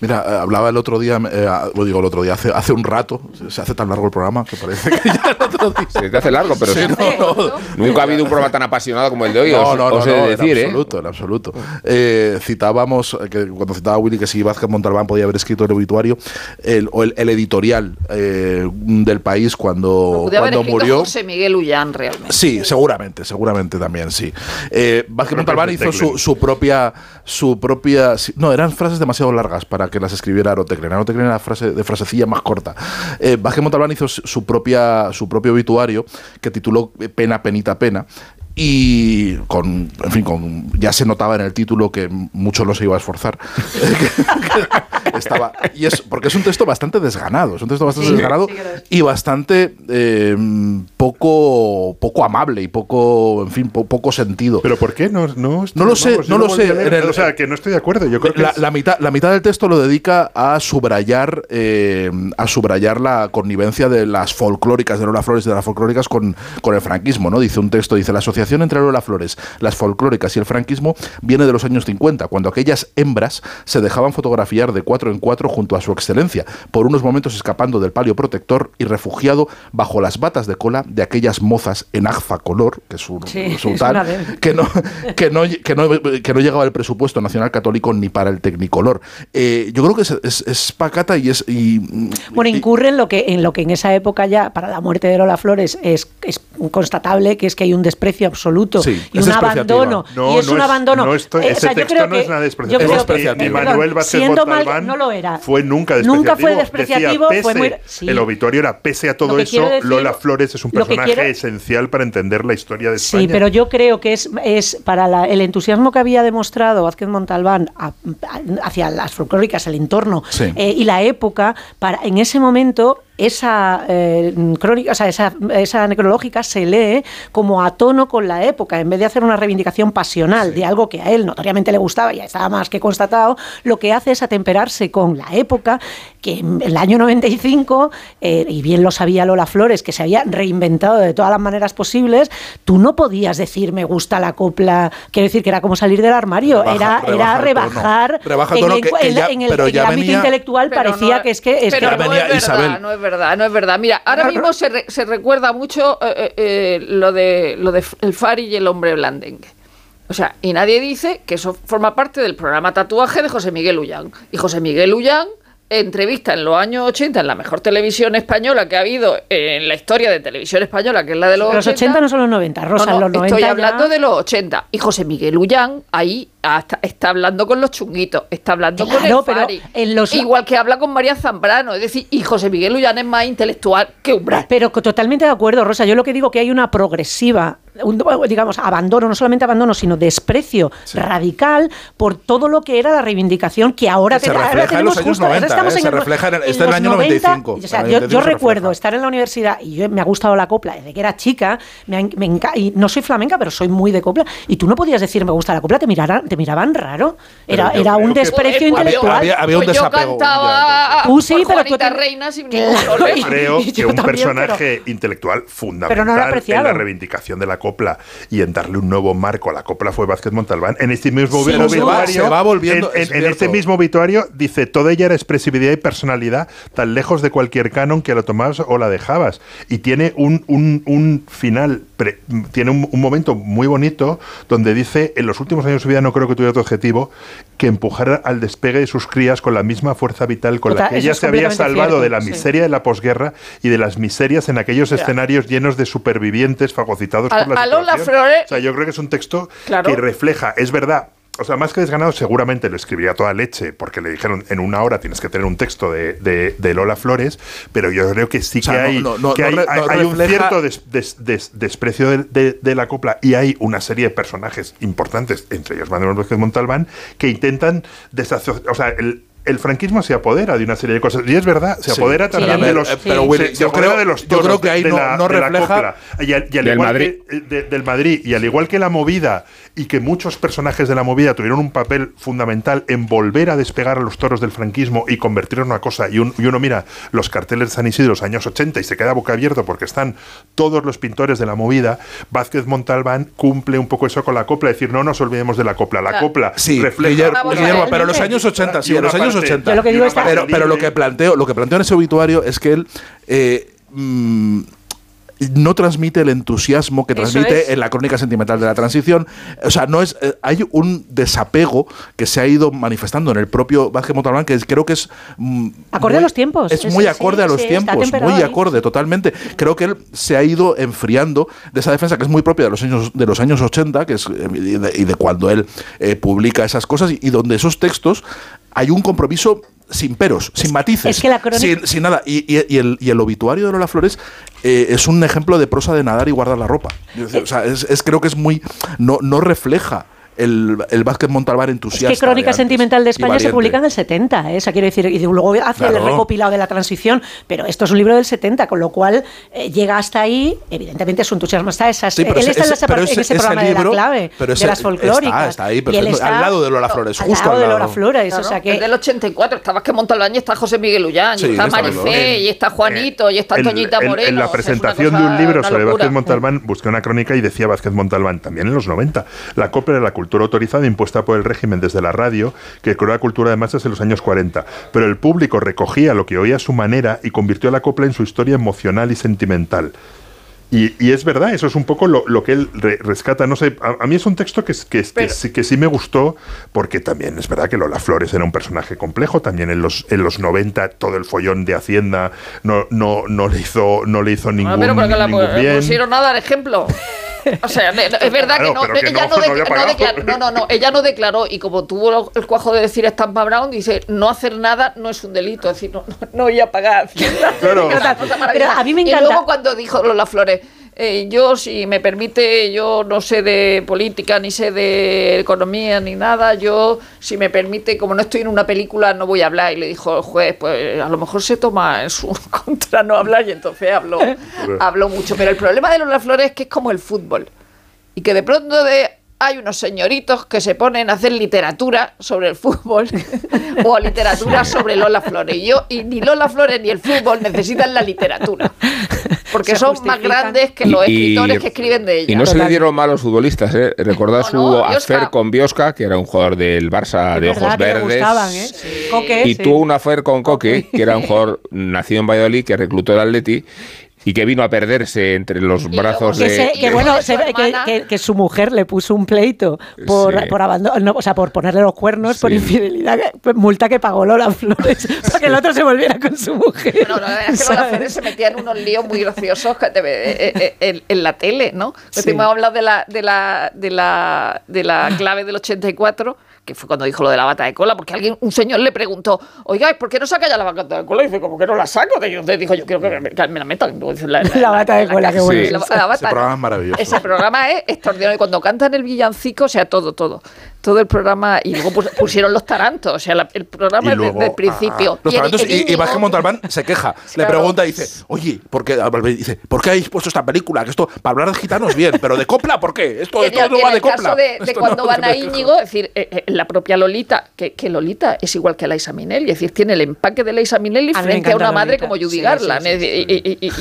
Mira, eh, hablaba el otro día, eh, lo digo el otro día, hace, hace un rato, se hace tan largo el programa que parece que ya el otro día. Se te hace largo, pero Sí, sí. no, no. nunca ha habido un programa tan apasionado como el de hoy, No, os, no, no, os he de no, decir, en ¿eh? absoluto, en absoluto. Eh, citábamos, eh, que cuando citaba Willy que si Vázquez Montalbán podía haber escrito el obituario, el, o el, el editorial eh, del país cuando, haber cuando escrito murió. José Miguel Ullán realmente. Sí, seguramente, seguramente también, sí. Eh, Vázquez Montalbán hizo su, su propia, su propia, no, eran frases demasiado largas para que las escribiera Aroteclen. Aroteclen era frase de frasecilla más corta. Eh, Vázquez Montalbán hizo su su propia, su propio obituario que tituló eh, Pena, penita, pena. Y con, en fin, con, ya se notaba en el título que mucho no se iba a esforzar. Estaba, y es porque es un texto bastante desganado, es un texto bastante Sí, desganado sí y bastante eh, poco poco amable y poco, en fin, po- poco sentido. ¿Pero por qué? No, no, No lo sé, vamos, no lo sé. el- o sea, que no estoy de acuerdo. Yo creo que la, es- la mitad, la mitad del texto lo dedica a subrayar eh, a subrayar la connivencia de las folclóricas de Lola Flores y de las folclóricas con, con el franquismo, ¿no? Dice un texto, dice la asociación entre Lola Flores, las folclóricas y el franquismo viene de los años 50, cuando aquellas hembras se dejaban fotografiar de cuatro en cuatro junto a su excelencia, por unos momentos escapando del palio protector y refugiado bajo las batas de cola de aquellas mozas en agfa color, que es un, Sí, es que no, que, no, que, no, que no llegaba el presupuesto nacional católico ni para el tecnicolor. Eh, yo creo que es, es, es pacata y es. Y, Bueno, incurre en lo que en lo que en esa época ya para la muerte de Lola Flores es, es constatable, que es que hay un desprecio absoluto. Sí, y un abandono. No, y es no un es- abandono. no esto- Eh, ese texto creo no es nada yo despreciativo. creo Es que- despreciativo. Ni perdón, Manuel Vázquez Montalbán no lo era. fue nunca Nunca fue despreciativo. despreciativo, Decía, fue muy- sí. El obituario era, pese a todo eso, decir- Lola Flores es un personaje quiero- esencial para entender la historia de España. Sí, pero yo creo que es, es para la- el entusiasmo que había demostrado Vázquez Montalbán a- a- hacia las folclóricas, el entorno Sí. eh, y la época, para en ese momento esa eh, crónica, o sea, esa, esa necrológica se lee como a tono con la época, en vez de hacer una reivindicación pasional de algo que a él notoriamente le gustaba y ya estaba más que constatado, lo que hace es atemperarse con la época, que en el año 95, eh, y bien lo sabía Lola Flores, que se había reinventado de todas las maneras posibles, tú no podías decir me gusta la copla, quiero decir que era como salir del armario, Rebaja- era, era rebajar Rebaja el en el, que- que en- ya- en el- pero en el ya ámbito venía- intelectual Pero parecía no- que es que... Es pero que no venía es verdad, Isabel. no es verdad, no es verdad. Mira, ahora mismo se, re- se recuerda mucho eh, eh, eh, lo de lo de el Fari y el hombre blandengue. O sea, y nadie dice que eso forma parte del programa tatuaje de José Miguel Ullán. Y José Miguel Ullán entrevista en los años 80 en la mejor televisión española que ha habido en la historia de televisión española, que es la de los, los 80 no son los 90, Rosa, no, no, los 90 estoy ya- hablando de los 80. Y José Miguel Ullán ahí hasta- está hablando con los chunguitos, está hablando con el pero Fari. en los- Igual que habla con María Zambrano. Es decir, y José Miguel Ullán es más intelectual que Umbral. Pero totalmente de acuerdo, Rosa. Yo lo que digo que hay una progresiva, un, digamos, abandono, no solamente abandono, sino desprecio radical por todo lo que era la reivindicación que ahora, Que se te- ahora refleja en tenemos los años justo- ahora 90, estamos ¿eh? en Se el- refleja en el- está año 95, o sea, yo, 95 yo se recuerdo refleja. estar en la universidad y yo, me ha gustado la copla desde que era chica, me, ha- me y no soy flamenca, pero soy muy de copla, y tú no podías decir me gusta la copla, te miraran, te miraban raro. Era, Pero yo era un desprecio intelectual. Había- había un Pues yo desapego, cantaba Tú sí, por pero tú te- Reina sin ningún Claro. problema. Yo creo Y que un también, personaje intelectual fundamental Pero no en la reivindicación de la copla y en darle un nuevo marco a la copla fue Vázquez Montalbán. En este mismo Pero va- obituario, se va volviendo- en, es en- en cierto. este mismo obituario dice toda ella era expresividad y personalidad tan lejos de cualquier canon que la tomabas o la dejabas y tiene un, un- un final pre- tiene un, un momento muy bonito donde dice en los últimos años de su vida no creo que tuviera otro objetivo que empujar al despegue de sus crías con la misma fuerza vital con la que ella se había salvado de la cierto, sí. miseria de la posguerra y de las miserias en aquellos escenarios llenos de supervivientes fagocitados A- por la a Lola. Flores- O sea, yo creo que es un texto Claro. que refleja, es verdad. O sea, más que desganado, seguramente lo escribiría toda leche, porque le dijeron en una hora tienes que tener un texto de, de- de Lola Flores, pero yo creo que sí O sea, que hay, no- no- que no hay, un cierto des- des- des- desprecio de, de- la copla y hay una serie de personajes importantes, entre ellos Manuel Vázquez Montalbán, que intentan desasociar. O sea, el. El franquismo se apodera de una serie de cosas. Y es verdad, se apodera Sí. también de los. eh, pero, Willy, se, se yo creo- de los yo toros creo que ahí de no- la, no de la refleja- copla. Y al, y al Del igual Madrid. que- eh, de- del Madrid. Y al igual que la movida, y que muchos personajes de la movida tuvieron un papel fundamental en volver a despegar a los toros del franquismo y convertirlos en una cosa. Y, un- y uno mira los carteles de San Isidro de los años 80 y se queda boca abierto porque están todos los pintores de la movida. Vázquez Montalbán cumple un poco eso con la copla, decir, no nos olvidemos de la copla. La Claro. copla Sí, refleja. Guillermo, pero los años 80, sí, los años parte- 80. Yo lo que y digo una es que- parte Pero, pero lo que planteo, lo que planteo en ese obituario es que él eh, mm, no transmite el entusiasmo que transmite es. en la crónica sentimental de la transición. O sea, no es eh, hay un desapego que se ha ido manifestando en el propio Vázquez Montalbán que creo que es mm, Acorde a los tiempos. Es Es- muy sí, acorde a los sí, tiempos, muy ahí. acorde totalmente. Creo que él se ha ido enfriando de esa defensa que es muy propia de los años de los años 80, que es eh, y de, y de cuando él eh, publica esas cosas y, y donde esos textos hay un compromiso sin peros, sin matices, es que la sin, sin nada. Y, y- y el, y el obituario de Lola Flores eh, es un ejemplo de prosa de nadar y guardar la ropa. Decía, o sea, es, es- creo que es muy. No, no refleja el, el Vázquez Montalbán Es entusiasta. que Crónica de Sentimental de España se publica en el 70, ¿eh? o sea, quiero decir, y luego hace el Claro. recopilado de la transición, pero esto es un libro del 70, con lo cual eh, llega hasta ahí, evidentemente su entusiasmo está, esas, Sí, pero él ese- está en, ese- en ese- ese programa de libro- la clave, pero de las folclóricas. está- está ahí, perfecto, está al lado de Lola Flores, al justo lado al de lado. Lola Flores, Claro, o sea Es que... del 84, está Vázquez Montalbán y está José Miguel Ullán, Sí, y está Marifé, y está Juanito, y está en- Moreno. En, la es presentación de un libro sobre. Vázquez Montalbán, busqué una crónica y decía Vázquez Montalbán, también en los 90, la copla era la cultura autorizada impuesta por el régimen desde la radio, que creó la cultura de masas en los años 40. Pero el público recogía lo que oía a su manera y convirtió la copla en su historia emocional y sentimental. Y, y es verdad, eso es un poco lo, lo que él re- rescata. No sé, a, a mí es un texto que, que, que Pero- sí, que sí me gustó, porque también es verdad que Lola Flores era un personaje complejo. También en los, en los 90 todo el follón de Hacienda no, no, no, le, hizo, no le hizo ningún, Ah, pero porque ningún pu- bien. pusieron a dar ejemplo. O sea, no, es verdad Claro, que no, que ella no- no, no de- declaró, no, no, no, ella no declaró y como tuvo el cuajo de decir Stampa Brown, dice, no hacer nada no es un delito, es decir, no, no, no voy a pagar. Claro. Pero a mí me Y encanta- luego cuando dijo Lola Flores, eh, yo si me permite, yo no sé de política, ni sé de economía, ni nada, yo si me permite, como no estoy en una película, no voy a hablar. Y le dijo el juez, pues a lo mejor se toma en su contra no hablar y entonces habló, habló mucho. Pero el problema de Lola Flores es que es como el fútbol y que de pronto de, hay unos señoritos que se ponen a hacer literatura sobre el fútbol o literatura sobre Lola Flores. Y, yo, y ni Lola Flores ni el fútbol necesitan la literatura. Porque Se son más grandes que los Y- escritores que escriben de ella. Y no se le dieron mal los futbolistas, ¿eh? Recordad su no, affair Biosca. con Biosca, que era un jugador del Barça de Es ojos verdad verdes. gustaban, ¿eh? Coque, Y sí. tuvo un affair con Coque, que era un jugador nacido en Valladolid, que reclutó el Atleti y que vino a perderse entre los brazos Que, de... se- que de- bueno, de se que, que- que su mujer le puso un pleito por, Sí. por abandono, no, o sea, por ponerle los cuernos por Sí. infidelidad, que- pues, multa que pagó Lola Flores para que el otro se volviera con su mujer. No, no, la verdad es que Lola. Flores se metía en unos líos muy graciosos que te ve- eh, eh, en, en la tele, ¿no? Sí. Decimos, hablar de la, de, la, de, la, de la clave del 84, que fue cuando dijo lo de la bata de cola, porque alguien, un señor le preguntó, oiga, ¿por qué no saca ya la bata de cola? Y dice, como que no la saco? Y entonces dijo, yo quiero que me, que me la metan. La, La bata de cola, qué bueno. Sí. La, la bata- Ese programa es maravilloso. ese programa es extraordinario. Y cuando cantan el villancico, o sea, todo, todo. Todo el programa. Y luego pus- pusieron los tarantos. O sea, la- el programa Y es luego, desde el principio. Los Y el- el y, y Vázquez Montalbán se queja, le pregunta y dice, oye, ¿por qué, dice, ¿por qué habéis puesto esta película? Que esto, para hablar de gitanos bien, pero de copla, ¿por qué? Esto, esto en, no en va el de copla. caso de, de Esto cuando no- van a Íñigo, es decir, eh, eh, la propia Lolita, que, que Lolita es igual que Laisa Minelli, es decir, tiene el empaque de Laisa Minelli A frente a una madre Lolita. como Judy Sí, Garland. sí, sí, y- y- y- y-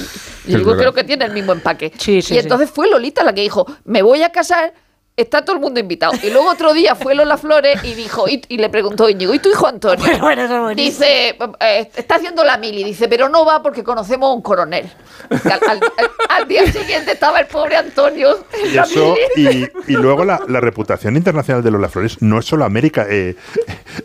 y Es yo creo que tiene el mismo empaque. Sí, sí, y sí. entonces fue Lolita la que dijo, me voy a casar. Está todo el mundo invitado. Y luego otro día fue Lola Flores y dijo, y, y le preguntó a Íñigo, ¿y tu hijo Antonio? Bueno, bueno, eso es buenísimo. Dice, eh, está haciendo la mili, dice, pero no va porque conocemos a un coronel. Al, al- al- al día siguiente estaba el pobre Antonio en Y la eso, mili. y, y luego la, la reputación internacional de Lola Flores no es solo América. eh,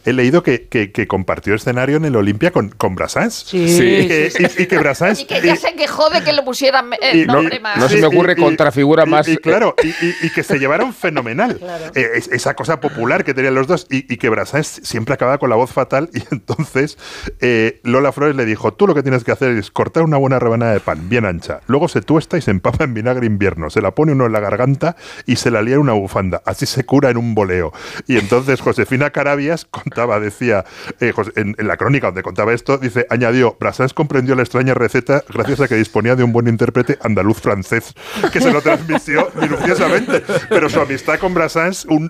he leído que, que- que compartió escenario en el Olimpia con, con Brassens. Sí, Sí. Y que, y- y que Brassens. Y que ya se quejó de que le pusieran el nombre más. no se me ocurre contrafigura y- más, Y, claro, y, y- y que se llevaron fenomenal. Eh, es- esa cosa popular que tenían los dos y, y que Brassens siempre acababa con la voz fatal. Y entonces eh, Lola Flores le dijo: Tú lo que tienes que hacer es cortar una buena rebanada de pan, bien ancha. Luego se tuesta y se empapa en vinagre invierno. Se la pone uno en la garganta y se la lía en una bufanda. Así se cura en un boleo. Y entonces Josefina Carabias contaba, decía, eh, en la crónica donde contaba esto, dice, añadió, Brassens comprendió la extraña receta gracias a que disponía de un buen intérprete andaluz francés que se lo transmitió minuciosamente. Pero su amistad con Brassens, un,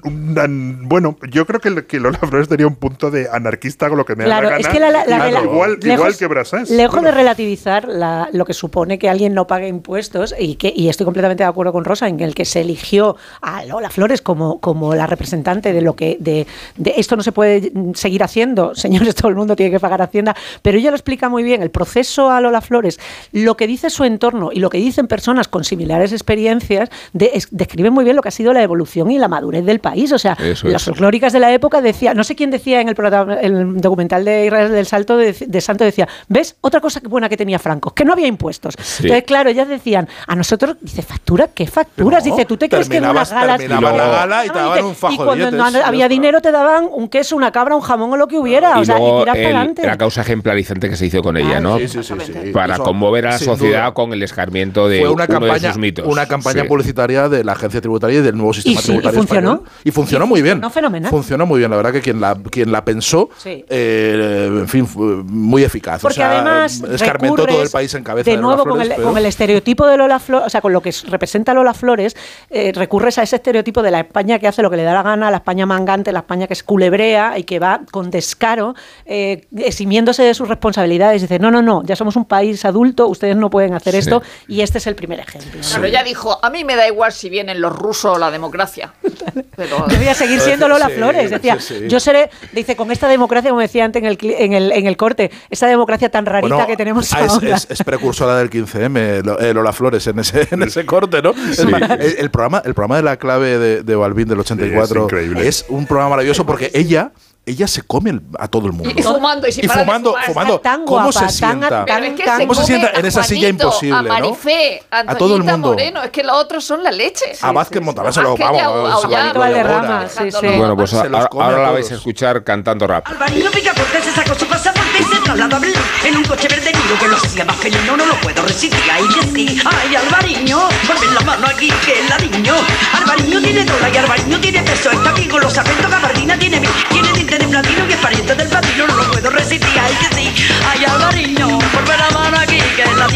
bueno, yo creo que, que Lola Flores tenía un punto de anarquista con lo que me Claro, da la es gana. que la- la- la Claro, rela- igual, lejos- igual que Brassens. Lejos Bueno, de relativizar la- lo que supone que alguien no pague impuestos y que y estoy completamente de acuerdo con Rosa en el que se eligió a Lola Flores como, como la representante de lo que de, de esto no se puede seguir haciendo, señores, todo el mundo tiene que pagar Hacienda, pero ella lo explica muy bien, el proceso a Lola Flores, lo que dice su entorno y lo que dicen personas con similares experiencias, de- es- describen muy bien lo que ha sido la evolución y la madurez del país. O sea, Eso las es. folclóricas de la época decía, no sé quién decía en el, programa- el documental de Israel del Salto de, de Santo, decía, ¿ves? Otra cosa que buena que tenía Franco, que no había impuestos. Entonces, claro, ellas decían, a nosotros, dice, ¿factura? ¿Qué facturas? No, dice, ¿tú te crees que en unas galas... terminaba la No, gala y te daban un fajo y de cuando no billetes, había dinero te daban un queso, una cabra, un jamón o lo que hubiera. y o sea, y luego tiras para el- adelante. la causa ejemplarizante que se hizo con ella, ¿no? Sí, sí, sí, sí. Para Eso, conmover a la sociedad duda. con el escarmiento de Fue una uno de campaña, sus mitos. una campaña Sí. publicitaria de la agencia tributaria y del nuevo sistema Y sí, tributario y funcionó. español. Y funcionó muy bien. funcionó fenomenal. Funcionó muy bien. La verdad que quien la, quien la pensó, Sí. eh, en fin, fue muy eficaz. Porque o sea, además escarmentó todo el país en cabeza de de, nuevo con, el, pero- con el estereotipo de Lola Flores, o sea, con lo que representa Lola Flores, eh, recurres a ese estereotipo de la España que hace lo que le da la gana, la España mangante, la España que es culebrea y que va con descaro, eh, eximiéndose de sus responsabilidades. Dice, no, no, no, ya somos un país adulto, ustedes no pueden hacer Sí. esto y este es el primer ejemplo. Claro, ella dijo, a mí me da igual si vienen los rusos o la democracia. Pero, Yo voy a seguir siendo Lola Sí, Flores. Decía, sí, sí. yo seré, dice, con esta democracia, como decía antes en el, en el, en el corte, esta democracia tan rarita Bueno, que tenemos ah, es, ahora. es- es precursora del 15M, lo- eh, Lola Flores, en ese, en ese corte, ¿no? Es más, el, el programa, el programa de la clave de, de Balbín del 84 increíble. es un programa maravilloso porque ella ella se come a todo el mundo. Y fumando, y Y fumando, fumando. Tan ¿Cómo guapa, se tan- sienta? tan- es que tan- se ¿Cómo se come sienta en a esa silla imposible, A no? Marifé, a, A todo el mundo. Moreno, es que los otros son la leche. A Vázquez Montalbán se lo Vázquez vamos. ya se lo sí, sí. dejándolo- Bueno, pues Se los ahora, a ahora la vais a escuchar cantando rap. Alvarino Picaporte se sacó su pasaporte y se trasladó a Berlín en un coche verde nido que lo hacía más felino, no lo puedo resistir. Ay, que sí, ay, Alvariño, ponme la mano aquí que el ladriño. Alvariño tiene dólar y Alvariño tiene peso. Está aquí con los acentos gabardina, tiene mil, tiene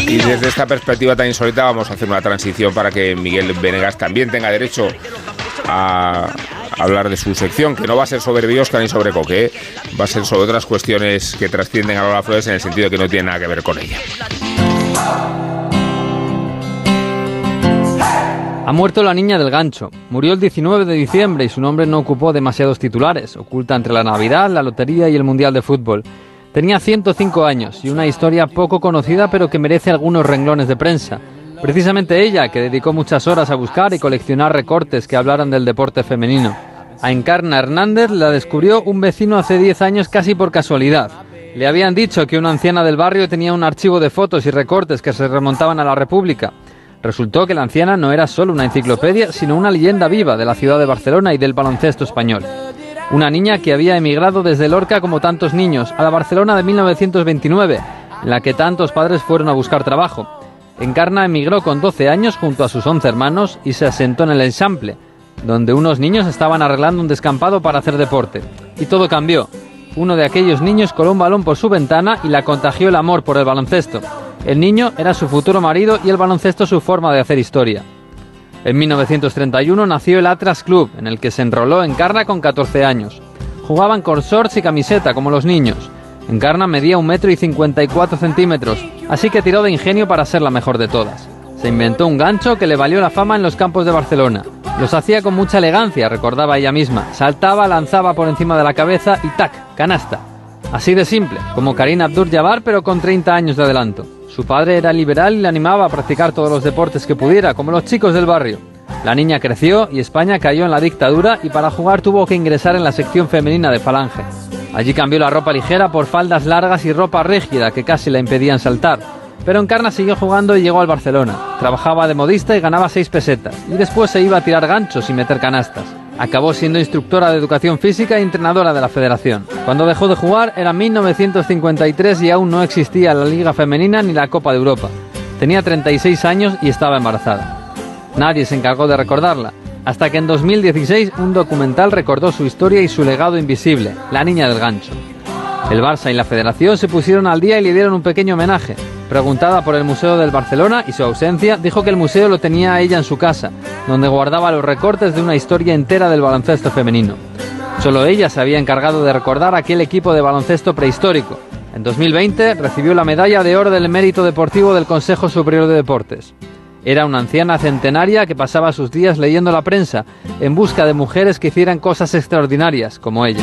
y desde esta perspectiva tan insólita vamos a hacer una transición para que Miguel Venegas también tenga derecho a hablar de su sección, que no va a ser sobre Biosca ni sobre Coque, ¿eh? va a ser sobre otras cuestiones que trascienden a Lola Flores en el sentido de que no tiene nada que ver con ella. Ha muerto la niña del gancho. Murió el 19 de diciembre y su nombre no ocupó demasiados titulares, oculta entre la Navidad, la Lotería y el Mundial de Fútbol. Tenía 105 años y una historia poco conocida pero que merece algunos renglones de prensa. Precisamente ella, que dedicó muchas horas a buscar y coleccionar recortes que hablaran del deporte femenino. A Encarna Hernández la descubrió un vecino hace 10 años casi por casualidad. Le habían dicho que una anciana del barrio tenía un archivo de fotos y recortes que se remontaban a la República. Resultó que la anciana no era solo una enciclopedia, sino una leyenda viva de la ciudad de Barcelona y del baloncesto español. Una niña que había emigrado desde Lorca como tantos niños a la Barcelona de 1929, en la que tantos padres fueron a buscar trabajo. Encarna emigró con 12 años junto a sus 11 hermanos y se asentó en el Eixample, donde unos niños estaban arreglando un descampado para hacer deporte. Y todo cambió. Uno de aquellos niños coló un balón por su ventana y la contagió el amor por el baloncesto. El niño era su futuro marido y el baloncesto su forma de hacer historia. En 1931 nació el Atlas Club, en el que se enroló Encarna con 14 años. Jugaban con shorts y camiseta, como los niños. Encarna medía un metro y 54 centímetros, así que tiró de ingenio para ser la mejor de todas. Se inventó un gancho que le valió la fama en los campos de Barcelona. Los hacía con mucha elegancia, recordaba ella misma. Saltaba, lanzaba por encima de la cabeza y ¡tac! canasta. Así de simple, como Karina Abdur-Jabbar, pero con 30 años de adelanto. Su padre era liberal y le animaba a practicar todos los deportes que pudiera, como los chicos del barrio. La niña creció y España cayó en la dictadura y para jugar tuvo que ingresar en la sección femenina de Falange. Allí cambió la ropa ligera por faldas largas y ropa rígida que casi la impedían saltar. Pero Encarna siguió jugando y llegó al Barcelona. Trabajaba de modista y ganaba 6 pesetas. Y después se iba a tirar ganchos y meter canastas. Acabó siendo instructora de educación física y entrenadora de la federación. Cuando dejó de jugar era 1953 y aún no existía la Liga Femenina ni la Copa de Europa. Tenía 36 años y estaba embarazada. Nadie se encargó de recordarla, hasta que en 2016 un documental recordó su historia y su legado invisible, la niña del gancho. El Barça y la Federación se pusieron al día y le dieron un pequeño homenaje. Preguntada por el Museo del Barcelona y su ausencia, dijo que el museo lo tenía ella en su casa, donde guardaba los recortes de una historia entera del baloncesto femenino. Solo ella se había encargado de recordar aquel equipo de baloncesto prehistórico. En 2020 recibió la medalla de oro del mérito deportivo del Consejo Superior de Deportes. Era una anciana centenaria que pasaba sus días leyendo la prensa en busca de mujeres que hicieran cosas extraordinarias como ella.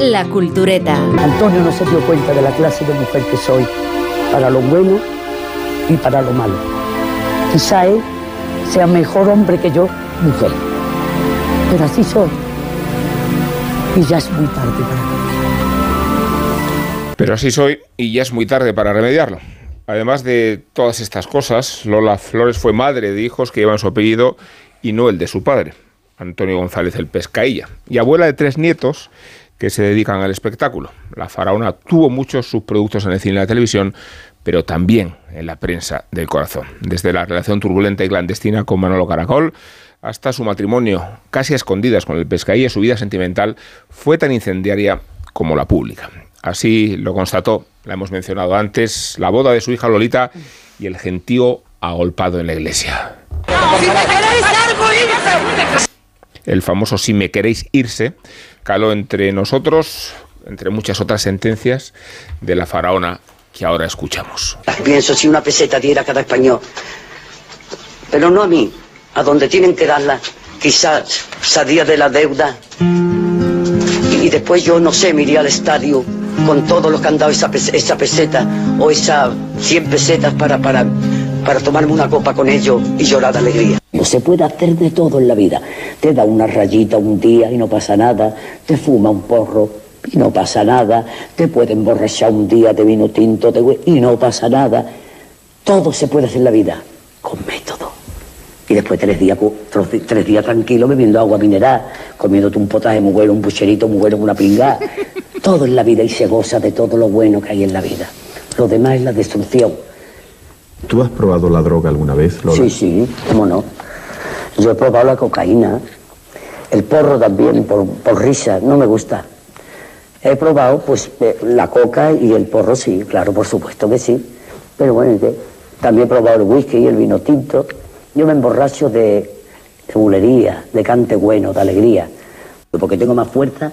La cultureta. Antonio no se dio cuenta de la clase de mujer que soy, para lo bueno y para lo malo. Quizá él sea mejor hombre que yo, mujer. Pero así soy. Y ya es muy tarde para mí. Pero así soy y ya es muy tarde para remediarlo. Además de todas estas cosas, Lola Flores fue madre de hijos que llevan su apellido y no el de su padre, Antonio González el Pescailla, y abuela de tres nietos que se dedican al espectáculo. La faraona tuvo muchos subproductos en el cine y la televisión, pero también en la prensa del corazón. Desde la relación turbulenta y clandestina con Manolo Caracol hasta su matrimonio casi a escondidas con el Pescailla, su vida sentimental fue tan incendiaria como la pública. Así lo constató, la hemos mencionado antes, la boda de su hija Lolita y el gentío agolpado en la iglesia. ¡Si me queréis algo, irse! el famoso Si me queréis irse, caló entre nosotros, entre muchas otras sentencias, de la faraona que ahora escuchamos. Pienso si una peseta diera cada español, pero no a mí, a donde tienen que darla, quizás salía de la deuda y, después yo no sé, me iría al estadio con todo lo que han dado esa, pes- esa peseta o esas 100 pesetas para, para, para tomarme una copa con ellos y llorar de alegría. No se puede hacer de todo en la vida. Te da una rayita un día y no pasa nada. Te fuma un porro y no pasa nada. Te puede emborrachar un día de vino tinto de y no pasa nada. Todo se puede hacer en la vida con método. Y después tres días, tres, días tranquilo bebiendo agua mineral, comiéndote un potaje muy bueno, un pucherito muy bueno, una pringada. Todo en la vida y se goza de todo lo bueno que hay en la vida. Lo demás es la destrucción. ¿Tú has probado la droga alguna vez, Lola? Sí, sí, cómo no. Yo he probado la cocaína, el porro también, por, por risa, no me gusta. He probado, pues, eh, la coca y el porro, sí, claro, por supuesto que sí. Pero bueno, también he probado el whisky y el vino tinto. Yo me emborracho de, de de cante bueno, de alegría, porque tengo más fuerza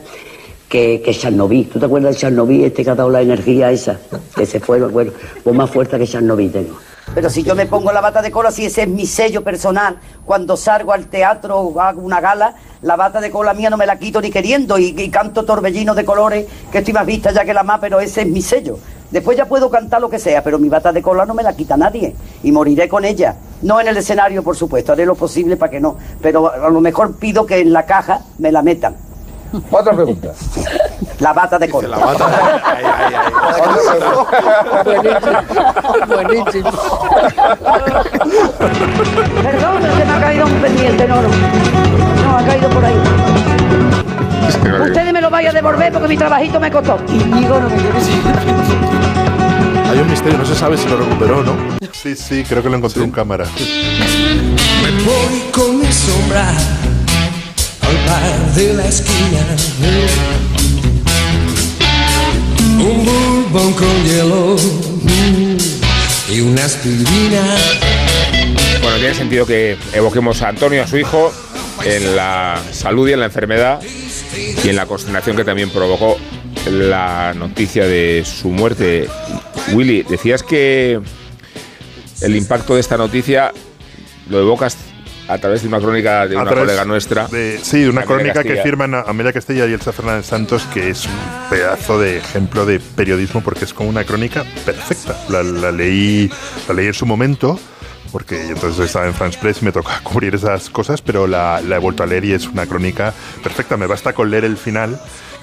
que, que Chernobyl. ¿Tú te acuerdas de Chernobyl, este que ha dado la energía esa? Que se fue, bueno, pues más fuerza que Chernobyl tengo. Pero si yo me pongo la bata de cola, si ese es mi sello personal, cuando salgo al teatro o hago una gala, la bata de cola mía no me la quito ni queriendo y, canto torbellinos de colores que estoy más vista ya que la más, pero ese es mi sello. Después ya puedo cantar lo que sea, pero mi bata de cola no me la quita nadie y moriré con ella. No en el escenario, por supuesto, haré lo posible para que no, pero a lo mejor pido que en la caja me la metan. Otra pregunta. La bata de cola. Buenísimo. Perdón, pero se me ha caído un pendiente enorme. No, ha caído por ahí. Ustedes me lo vayan a devolver porque mi trabajito me costó. Y digo, no me quiere Hay un misterio, no se sabe si lo recuperó o no. Sí, sí, creo que lo encontré en cámara. Me voy con mi sombra al bar de la esquina. Un bourbon con hielo y una aspirina. Bueno, tiene sentido que evoquemos a Antonio, a su hijo, en la salud y en la enfermedad y en la consternación que también provocó la noticia de su muerte. Willy, decías que el impacto de esta noticia lo evocas a través de una crónica de A una colega nuestra. de- sí, de una Amelia crónica que Castilla. firman a- Amelia Castilla y Elsa Fernández Santos, que es un pedazo de ejemplo de periodismo porque es como una crónica perfecta. La, la leí, la leí en su momento. Porque entonces estaba en France Press y me toca cubrir esas cosas, pero la, la he vuelto a leer y es una crónica perfecta. Me basta con leer el final.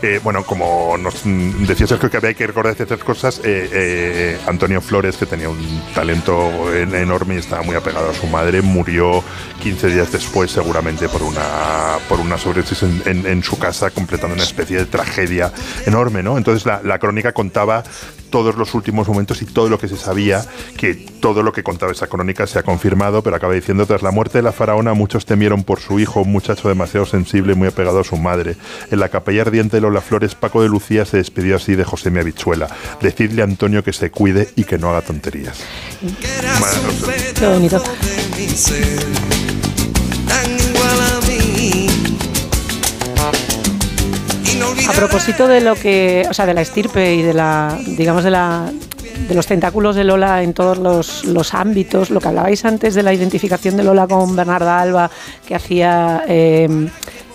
Eh, bueno, como nos decía Sergio que había que recordar ciertas cosas, eh, eh, Antonio Flores, que tenía un talento en- enorme y estaba muy apegado a su madre, murió 15 días después seguramente por una, por una sobredosis en, en- en su casa, completando una especie de tragedia enorme, ¿no? Entonces la, la crónica contaba todos los últimos momentos y todo lo que se sabía, que todo lo que contaba esa crónica se ha confirmado, pero acaba diciendo, tras la muerte de la faraona, muchos temieron por su hijo, un muchacho demasiado sensible y muy apegado a su madre. En la capilla ardiente de Lola Flores, Paco de Lucía se despidió así de José Mi Habichuela. Decidle a Antonio que se cuide y que no haga tonterías. Qué bonito. A propósito de lo que, o sea, de la estirpe y de la, digamos, de la de los tentáculos de Lola en todos los, los ámbitos, lo que hablabais antes de la identificación de Lola con Bernarda Alba, que hacía eh,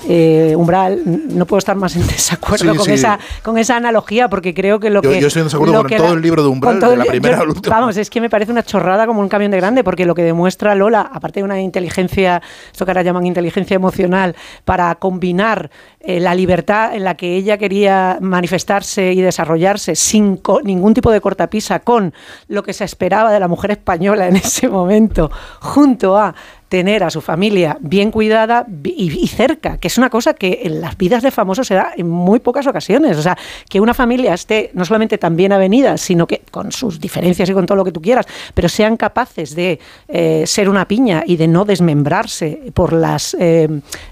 eh, Umbral, no puedo estar más en desacuerdo Sí, con, sí. Esa, con esa analogía, porque creo que lo Yo- que... yo estoy en desacuerdo con todo el libro de Umbral, de la primera yo- al último. Vamos, es que me parece una chorrada como un camión de grande, porque lo que demuestra Lola, aparte de una inteligencia, esto que ahora llaman inteligencia emocional, para combinar eh, la libertad en la que ella quería manifestarse y desarrollarse sin ningún tipo de cortapisa con lo que se esperaba de la mujer española en ese momento, junto a tener a su familia bien cuidada y, y cerca, que es una cosa que en las vidas de famosos se da en muy pocas ocasiones. O sea, que una familia esté no solamente tan bien avenida, sino que con sus diferencias y con todo lo que tú quieras, pero sean capaces de eh, ser una piña y de no desmembrarse por las eh,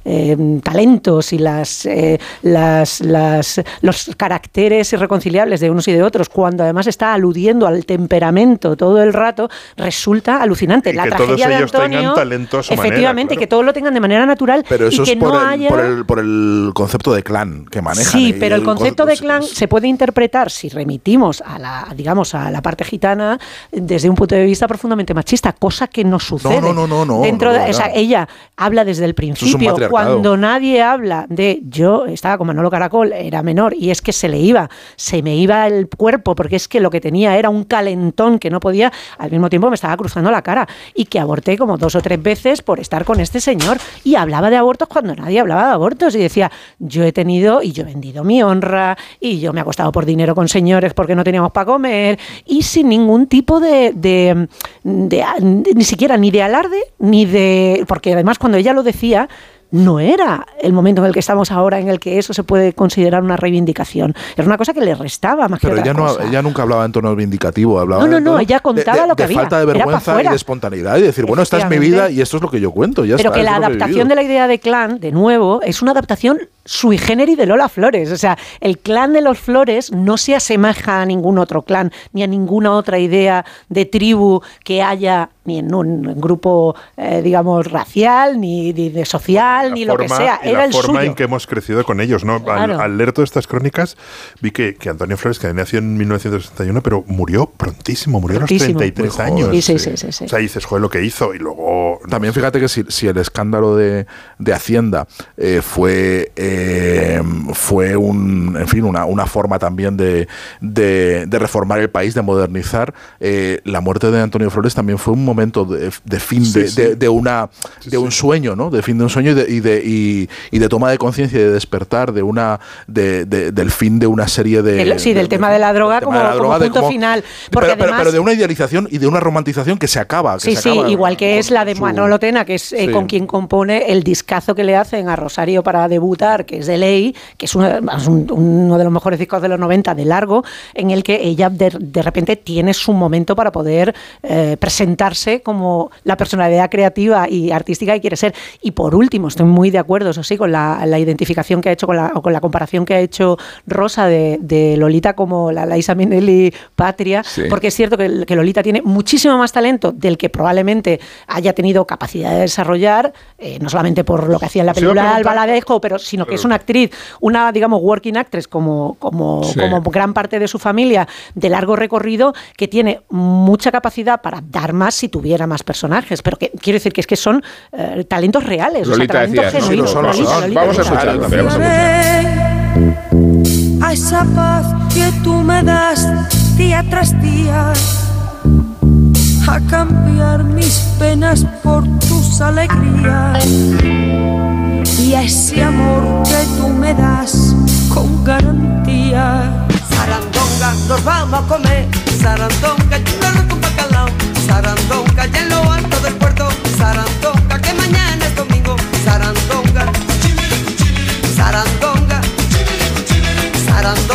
eh, talentos y las, eh, las, las- los caracteres irreconciliables de unos y de otros, cuando además está aludiendo al temperamento todo el rato, resulta alucinante. Y La que todos tragedia de ellos Antonio tengan talento a su manera, efectivamente, claro. que todo lo tengan de manera natural Pero eso y que es por, no el, haya... por, el, por el concepto de clan que manejan. Sí, y pero el con- concepto de clan se puede interpretar si remitimos a la, digamos, a la parte gitana desde un punto de vista profundamente machista, cosa que no sucede. no, no, no, no, Dentro no, de, no, o sea, ella habla desde el principio, cuando nadie habla de yo estaba con Manolo Caracol, era menor y es que se le iba, se me iba el cuerpo porque es que lo que tenía era un calentón que no podía, al mismo tiempo me estaba cruzando la cara y que aborté como dos o tres veces por estar con este señor y hablaba de abortos cuando nadie hablaba de abortos y decía, yo he tenido y yo he vendido mi honra y yo me he acostado por dinero con señores porque no teníamos para comer y sin ningún tipo de, de- de- ni siquiera ni de alarde ni de porque además cuando ella lo decía no era el momento en el que estamos ahora en el que eso se puede considerar una reivindicación. Era una cosa que le restaba más que Pero otra ella, no, ella nunca hablaba en tono vindicativo, hablaba No, no, no, ella contaba de, de- lo que de había, falta de vergüenza y de espontaneidad y decir, bueno, esta es mi vida y esto es lo que yo cuento. Ya Pero está, que la adaptación de la idea de clan, de nuevo, es una adaptación sui generis de Lola Flores. O sea, el clan de los Flores no se asemeja a ningún otro clan, ni a ninguna otra idea de tribu que haya, ni en un grupo, eh, digamos, racial, ni, ni de social, ni lo que sea. Era la el forma suyo. en que hemos crecido con ellos, ¿no? Al, Claro. al leer todas estas crónicas, vi que, que Antonio Flores, que nació en 1961, pero murió prontísimo, murió Prontísimo. a los 33 Muy joven, años. Sí, sí, sí, sí, sí. O sea, dices, joder, lo que hizo, y luego. También fíjate que si, si el escándalo de, de Hacienda eh, fue, eh, fue un, en fin, una, una forma también de, de- de reformar el país, de modernizar, eh, la muerte de Antonio Flores también fue un momento de, de fin Sí, de, sí. de- de una, de un sueño, ¿no? De fin de un sueño y de, y de, y- y de toma de conciencia y de despertar de una, de, de- del fin de una serie de... El- sí, del tema de la droga como, la droga, punto final. Porque pero, pero- además, pero de una idealización y de una romantización que se acaba. que Sí, se sí, acaba igual que es la de su- Manolo Tena, que es eh, Sí. con quien compone el discazo que le hacen a Rosario para debutar, que es de ley, que es uno, es un- uno de los mejores discos de los 90 de largo, en el que ella de, de repente tiene su momento para poder eh, presentarse como la personalidad creativa y artística que quiere ser. Y por último, estoy muy de acuerdo, eso sí, con la, la identificación que ha hecho, con la, o con la comparación que ha hecho Rosa de, de Lolita como la Laisa Minnelli Patria, Sí. porque es cierto que, que Lolita tiene muchísimo más talento del que probablemente haya tenido capacidad de desarrollar, eh, no solamente por lo que hacía en la película Alba Ladejo, pero sino que es una actriz, una, digamos, working actress como, como, Sí. como gran parte de su familia de largo recorrido, que tiene mucha capacidad para dar más si tuviera más personajes, pero que quiero decir que es que son eh, talentos reales, o sea, Lolita talentos genuinos. Lolita, son. Lolita, Vamos a Lolita. también, vamos a escuchar. a esa paz que tú me das día tras día, a cambiar mis penas por tus alegrías y a ese amor que tú me das con garantía. Sarandonga, nos vamos a comer, sarandonga, sarandonga, y en lo alto del puerto, sarandonga, que mañana es domingo, sarandonga, sarandonga, sarandonga,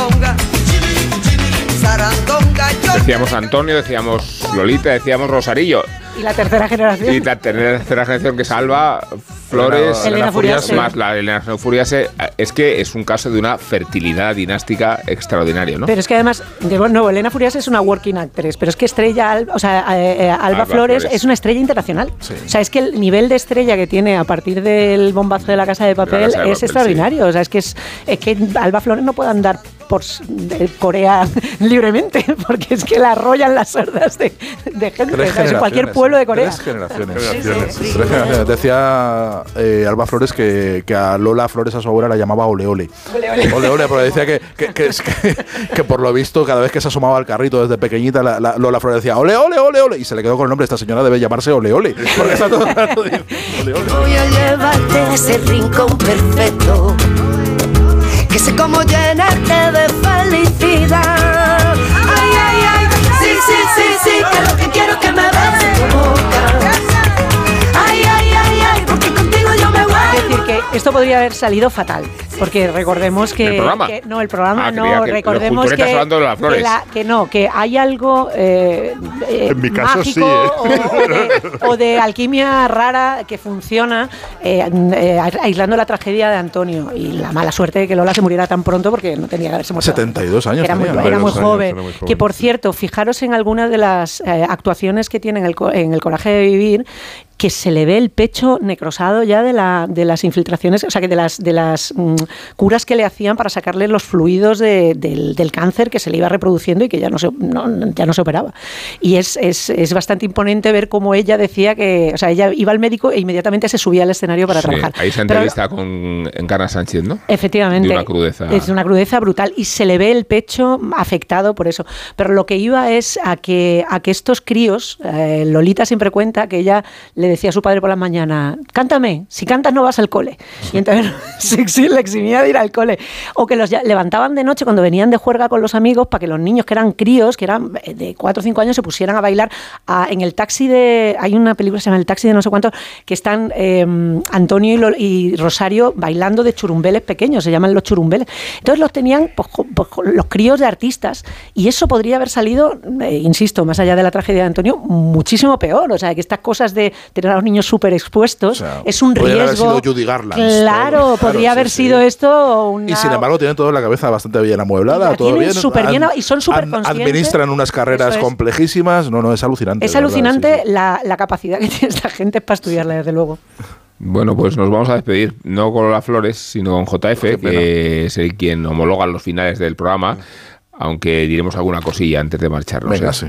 Decíamos Antonio, decíamos Lolita, decíamos Rosarillo. Y la tercera generación. Y la tercera generación que salva Flores, Elena Elena Furiase. más la Elena Furiase, es que es un caso de una fertilidad dinástica extraordinaria, ¿no? Pero es que además, de nuevo, Elena Furias es una working actress, pero es que Estrella, Alba, o sea, eh, eh, Alba, Alba Flores, Flores. es una estrella internacional. O sea, es que el nivel de estrella que tiene a partir del bombazo de la Casa de Papel Casa de es Papel, extraordinario. O sea, es que es, es que Alba Flores no puede andar por de Corea libremente, porque es que la arrollan las sordas de, de gente. En cualquier generaciones, pueblo de ¿eh? Corea. Tres generaciones. Generaciones. Tres generaciones. Decía eh, Alba Flores que, que a Lola Flores a su abuela la llamaba Ole Ole. Ole Ole, porque decía que, que, que, es que- que por lo visto cada vez que se asomaba al carrito desde pequeñita la, la- Lola Flores decía Ole Ole Ole Ole y se le quedó con el nombre. Esta señora debe llamarse Ole Ole. Porque está todo el rato diciendo, Ole Ole. Voy a llevarte a ese rincón perfecto que sé cómo llenarte de felicidad. Ay, ay, ay, sí, sí, sí, sí, que lo que quiero es que me beses tu boca. Esto podría haber salido fatal, porque recordemos que... ¿El programa? que- no, el programa Ah, no, que recordemos que... culturetas hablando de las flores. Que, la- que no, que hay algo eh, eh, En mi caso, mágico sí, ¿eh? o, o de, o de alquimia rara que funciona eh, eh, aislando la tragedia de Antonio y la mala suerte de que Lola se muriera tan pronto porque no tenía que haberse muerto. 72 años Era muy, tenía, muy 72 años, joven. era muy joven, Que por cierto, fijaros en algunas de las eh, actuaciones que tiene en el, co- en el Coraje de Vivir que se le ve el pecho necrosado ya de, la, de las infiltraciones, o sea, que de las, de las mm, curas que le hacían para sacarle los fluidos de- del, del cáncer que se le iba reproduciendo y que ya no se, no- ya no se operaba. Y es, es, es bastante imponente ver cómo ella decía que, o sea, ella iba al médico e inmediatamente se subía al escenario para Sí, trabajar. ahí se Pero- entrevista con Encarna Sánchez, ¿no? Efectivamente. De una crudeza. Es una crudeza brutal y se le ve el pecho afectado por eso. Pero lo que iba es a que, a que estos críos, eh, Lolita siempre cuenta que ella le decía a su padre por la mañana, cántame, si cantas no vas al cole. Y entonces le eximía de ir al cole. O que los levantaban de noche cuando venían de juerga con los amigos para que los niños que eran críos, que eran eh, de 4 o 5 años, se pusieran a bailar en el taxi de... Hay una película que se llama El taxi de no sé cuánto, que están eh, Antonio y, Rosario bailando de churumbeles pequeños, se llaman los churumbeles. Entonces los tenían pues, pues, los críos de artistas y eso podría haber salido, eh, insisto, más allá de la tragedia de Antonio, muchísimo peor. O sea, que estas cosas de tener a los niños súper expuestos es un podrían haber riesgo. sido Judy Garland, Claro, todo, podría sí, haber sí. sido esto una... Y sin embargo tienen toda la cabeza bastante bien amueblada, La todo bien. súper bien Ad- y son súper conscientes. Administran unas carreras es. complejísimas. No, no, es alucinante. Es verdad, alucinante sí, sí. La, la capacidad que tiene esta gente para estudiarla, desde luego. Bueno, pues nos vamos a despedir, no con Lola Flores, sino con JF, que es el quien homologa los finales del programa, aunque diremos alguna cosilla antes de marcharnos. Venga, ¿eh? sí.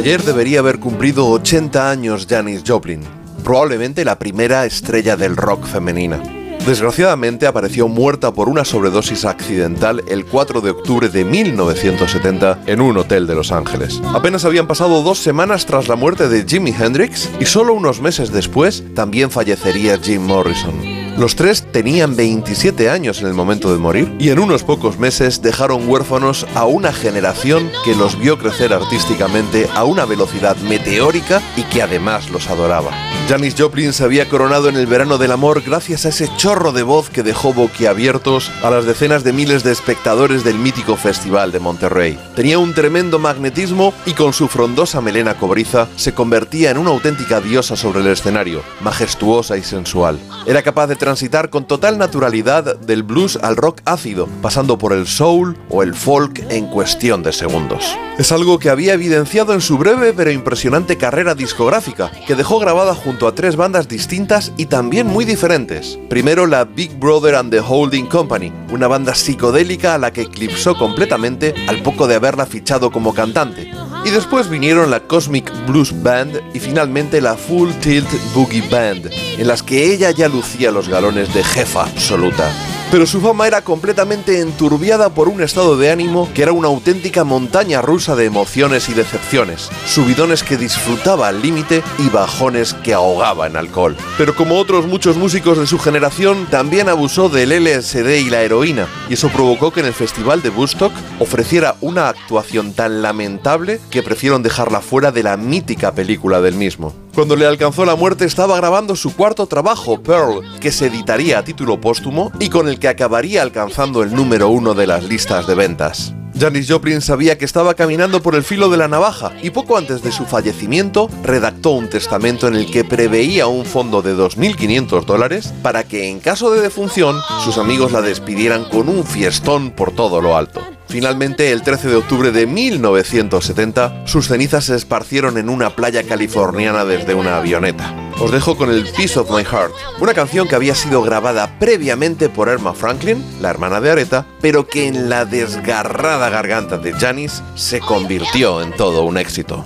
Ayer debería haber cumplido 80 años Janis Joplin, probablemente la primera estrella del rock femenina. Desgraciadamente apareció muerta por una sobredosis accidental el 4 de octubre de 1970 en un hotel de Los Ángeles. Apenas habían pasado dos semanas tras la muerte de Jimi Hendrix y solo unos meses después también fallecería Jim Morrison. Los tres tenían 27 años en el momento de morir y en unos pocos meses dejaron huérfanos a una generación que los vio crecer artísticamente a una velocidad meteórica y que además los adoraba. Janis Joplin se había coronado en el verano del amor gracias a ese chorro de voz que dejó boquiabiertos a las decenas de miles de espectadores del mítico Festival de Monterrey. Tenía un tremendo magnetismo y con su frondosa melena cobriza se convertía en una auténtica diosa sobre el escenario, majestuosa y sensual. Era capaz de transitar con total naturalidad del blues al rock ácido, pasando por el soul o el folk en cuestión de segundos. Es algo que había evidenciado en su breve pero impresionante carrera discográfica, que dejó grabada junto a tres bandas distintas y también muy diferentes. Primero la Big Brother and the Holding Company, una banda psicodélica a la que eclipsó completamente al poco de haberla fichado como cantante. Y después vinieron la Cosmic Blues Band y finalmente la Full Tilt Boogie Band, en las que ella ya lucía los galones de jefa absoluta. Pero su fama era completamente enturbiada por un estado de ánimo que era una auténtica montaña rusa de emociones y decepciones, subidones que disfrutaba al límite y bajones que ahogaba en alcohol. Pero como otros muchos músicos de su generación, también abusó del LSD y la heroína, y eso provocó que en el Festival de Woodstock ofreciera una actuación tan lamentable que prefirieron dejarla fuera de la mítica película del mismo. Cuando le alcanzó la muerte estaba grabando su cuarto trabajo, Pearl, que se editaría a título póstumo y con el que acabaría alcanzando el número uno de las listas de ventas. Janis Joplin sabía que estaba caminando por el filo de la navaja y poco antes de su fallecimiento redactó un testamento en el que preveía un fondo de 2.500 dólares para que en caso de defunción sus amigos la despidieran con un fiestón por todo lo alto. Finalmente, el 13 de octubre de 1970, sus cenizas se esparcieron en una playa californiana desde una avioneta. Os dejo con el Piece of My Heart, una canción que había sido grabada previamente por Irma Franklin, la hermana de Aretha, pero que en la desgarrada garganta de Janis se convirtió en todo un éxito.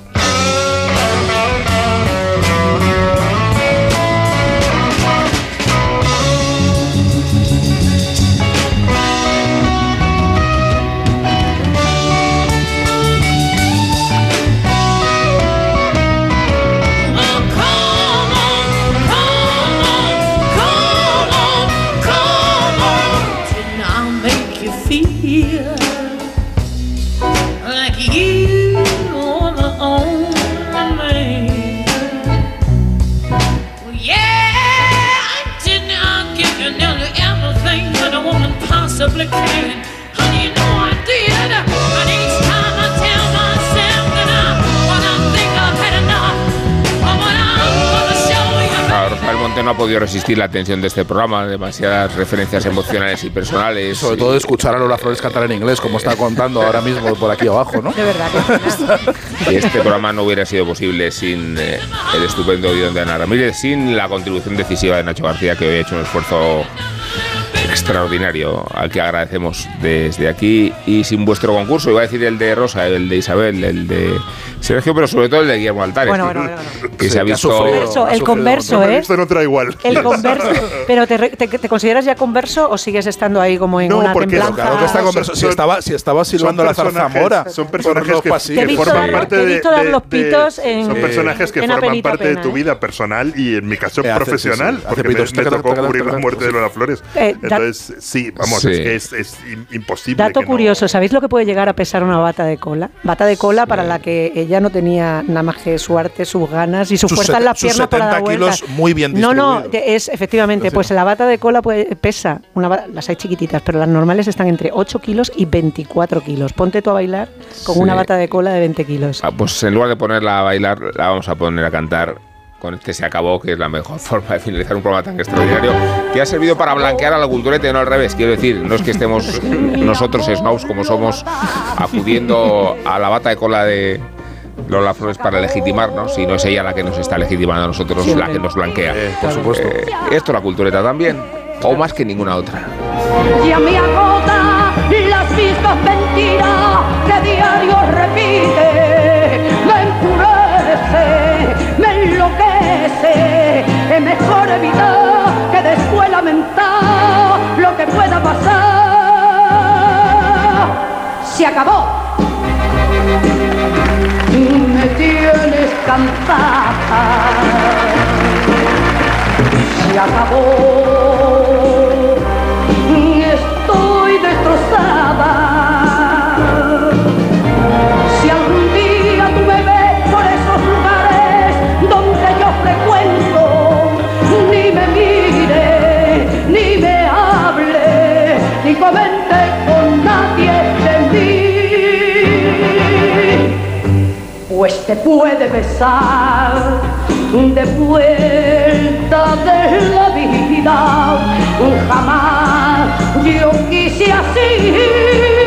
No ha podido resistir la tensión de este programa, demasiadas referencias emocionales y personales. Sobre y- todo escuchar a Lola Flores cantar en inglés, como está contando ahora mismo por aquí abajo, ¿no? De verdad que Y este programa no hubiera sido posible sin eh, el estupendo guion de Ana Ramírez, sin la contribución decisiva de Nacho García, que hoy ha hecho un esfuerzo extraordinario al que agradecemos desde aquí y sin vuestro concurso, iba a decir el de Rosa, el de Isabel, el de Sergio, pero sobre todo el de Guillermo Altares, Bueno, que, bueno, que Sí, se ha visto Converso, el converso, ¿eh? Esto no trae igual. El converso. Pero te, re- te- te consideras ya converso o sigues estando ahí como en No, una porque- templanza? Claro que está converso- si estaba, si estaba silbando la zarzamora. Son personajes que, pasillos. Forman parte te he de, visto dar de- los de- pitos en- Son personajes que forman parte de tu vida personal y en mi caso Eh, profesional, porque me, tocó cubrir la muerte de. Lola Flores. Eh, Sí, vamos, Sí. es que es, es im- imposible. Dato que no- curioso, ¿sabéis lo que puede llegar a pesar una bata de cola? Bata de cola para la que ella no tenía nada más que su arte, sus ganas y su Sus fuerza en sus piernas para dar 70 kilos vueltas. muy bien No, no, es efectivamente, pues la bata de cola puede- pesa, una, ba- las hay chiquititas, pero las normales están entre 8 kilos y 24 kilos. Ponte tú a bailar con Sí. una bata de cola de 20 kilos. Ah, Pues en lugar de ponerla a bailar, la vamos a poner a cantar con este se acabó, que es la mejor forma de finalizar un programa tan extraordinario, que ha servido para blanquear a la cultureta y no al revés. Quiero decir, no es que estemos nosotros, snobs, como somos, acudiendo a la bata de cola de Lola Flores para legitimarnos, sino es ella la que nos está legitimando a nosotros, Siempre. la que nos blanquea. por supuesto. Eh, esto la cultureta también, o más que ninguna otra. Ya me agota las mismas mentiras que diario repite. Me enloquece. Es mejor evitar que después lamentar lo que pueda pasar. Se acabó. Me tienes cansada. Se acabó. te puede besar de vuelta de la vida. Jamás yo quise así.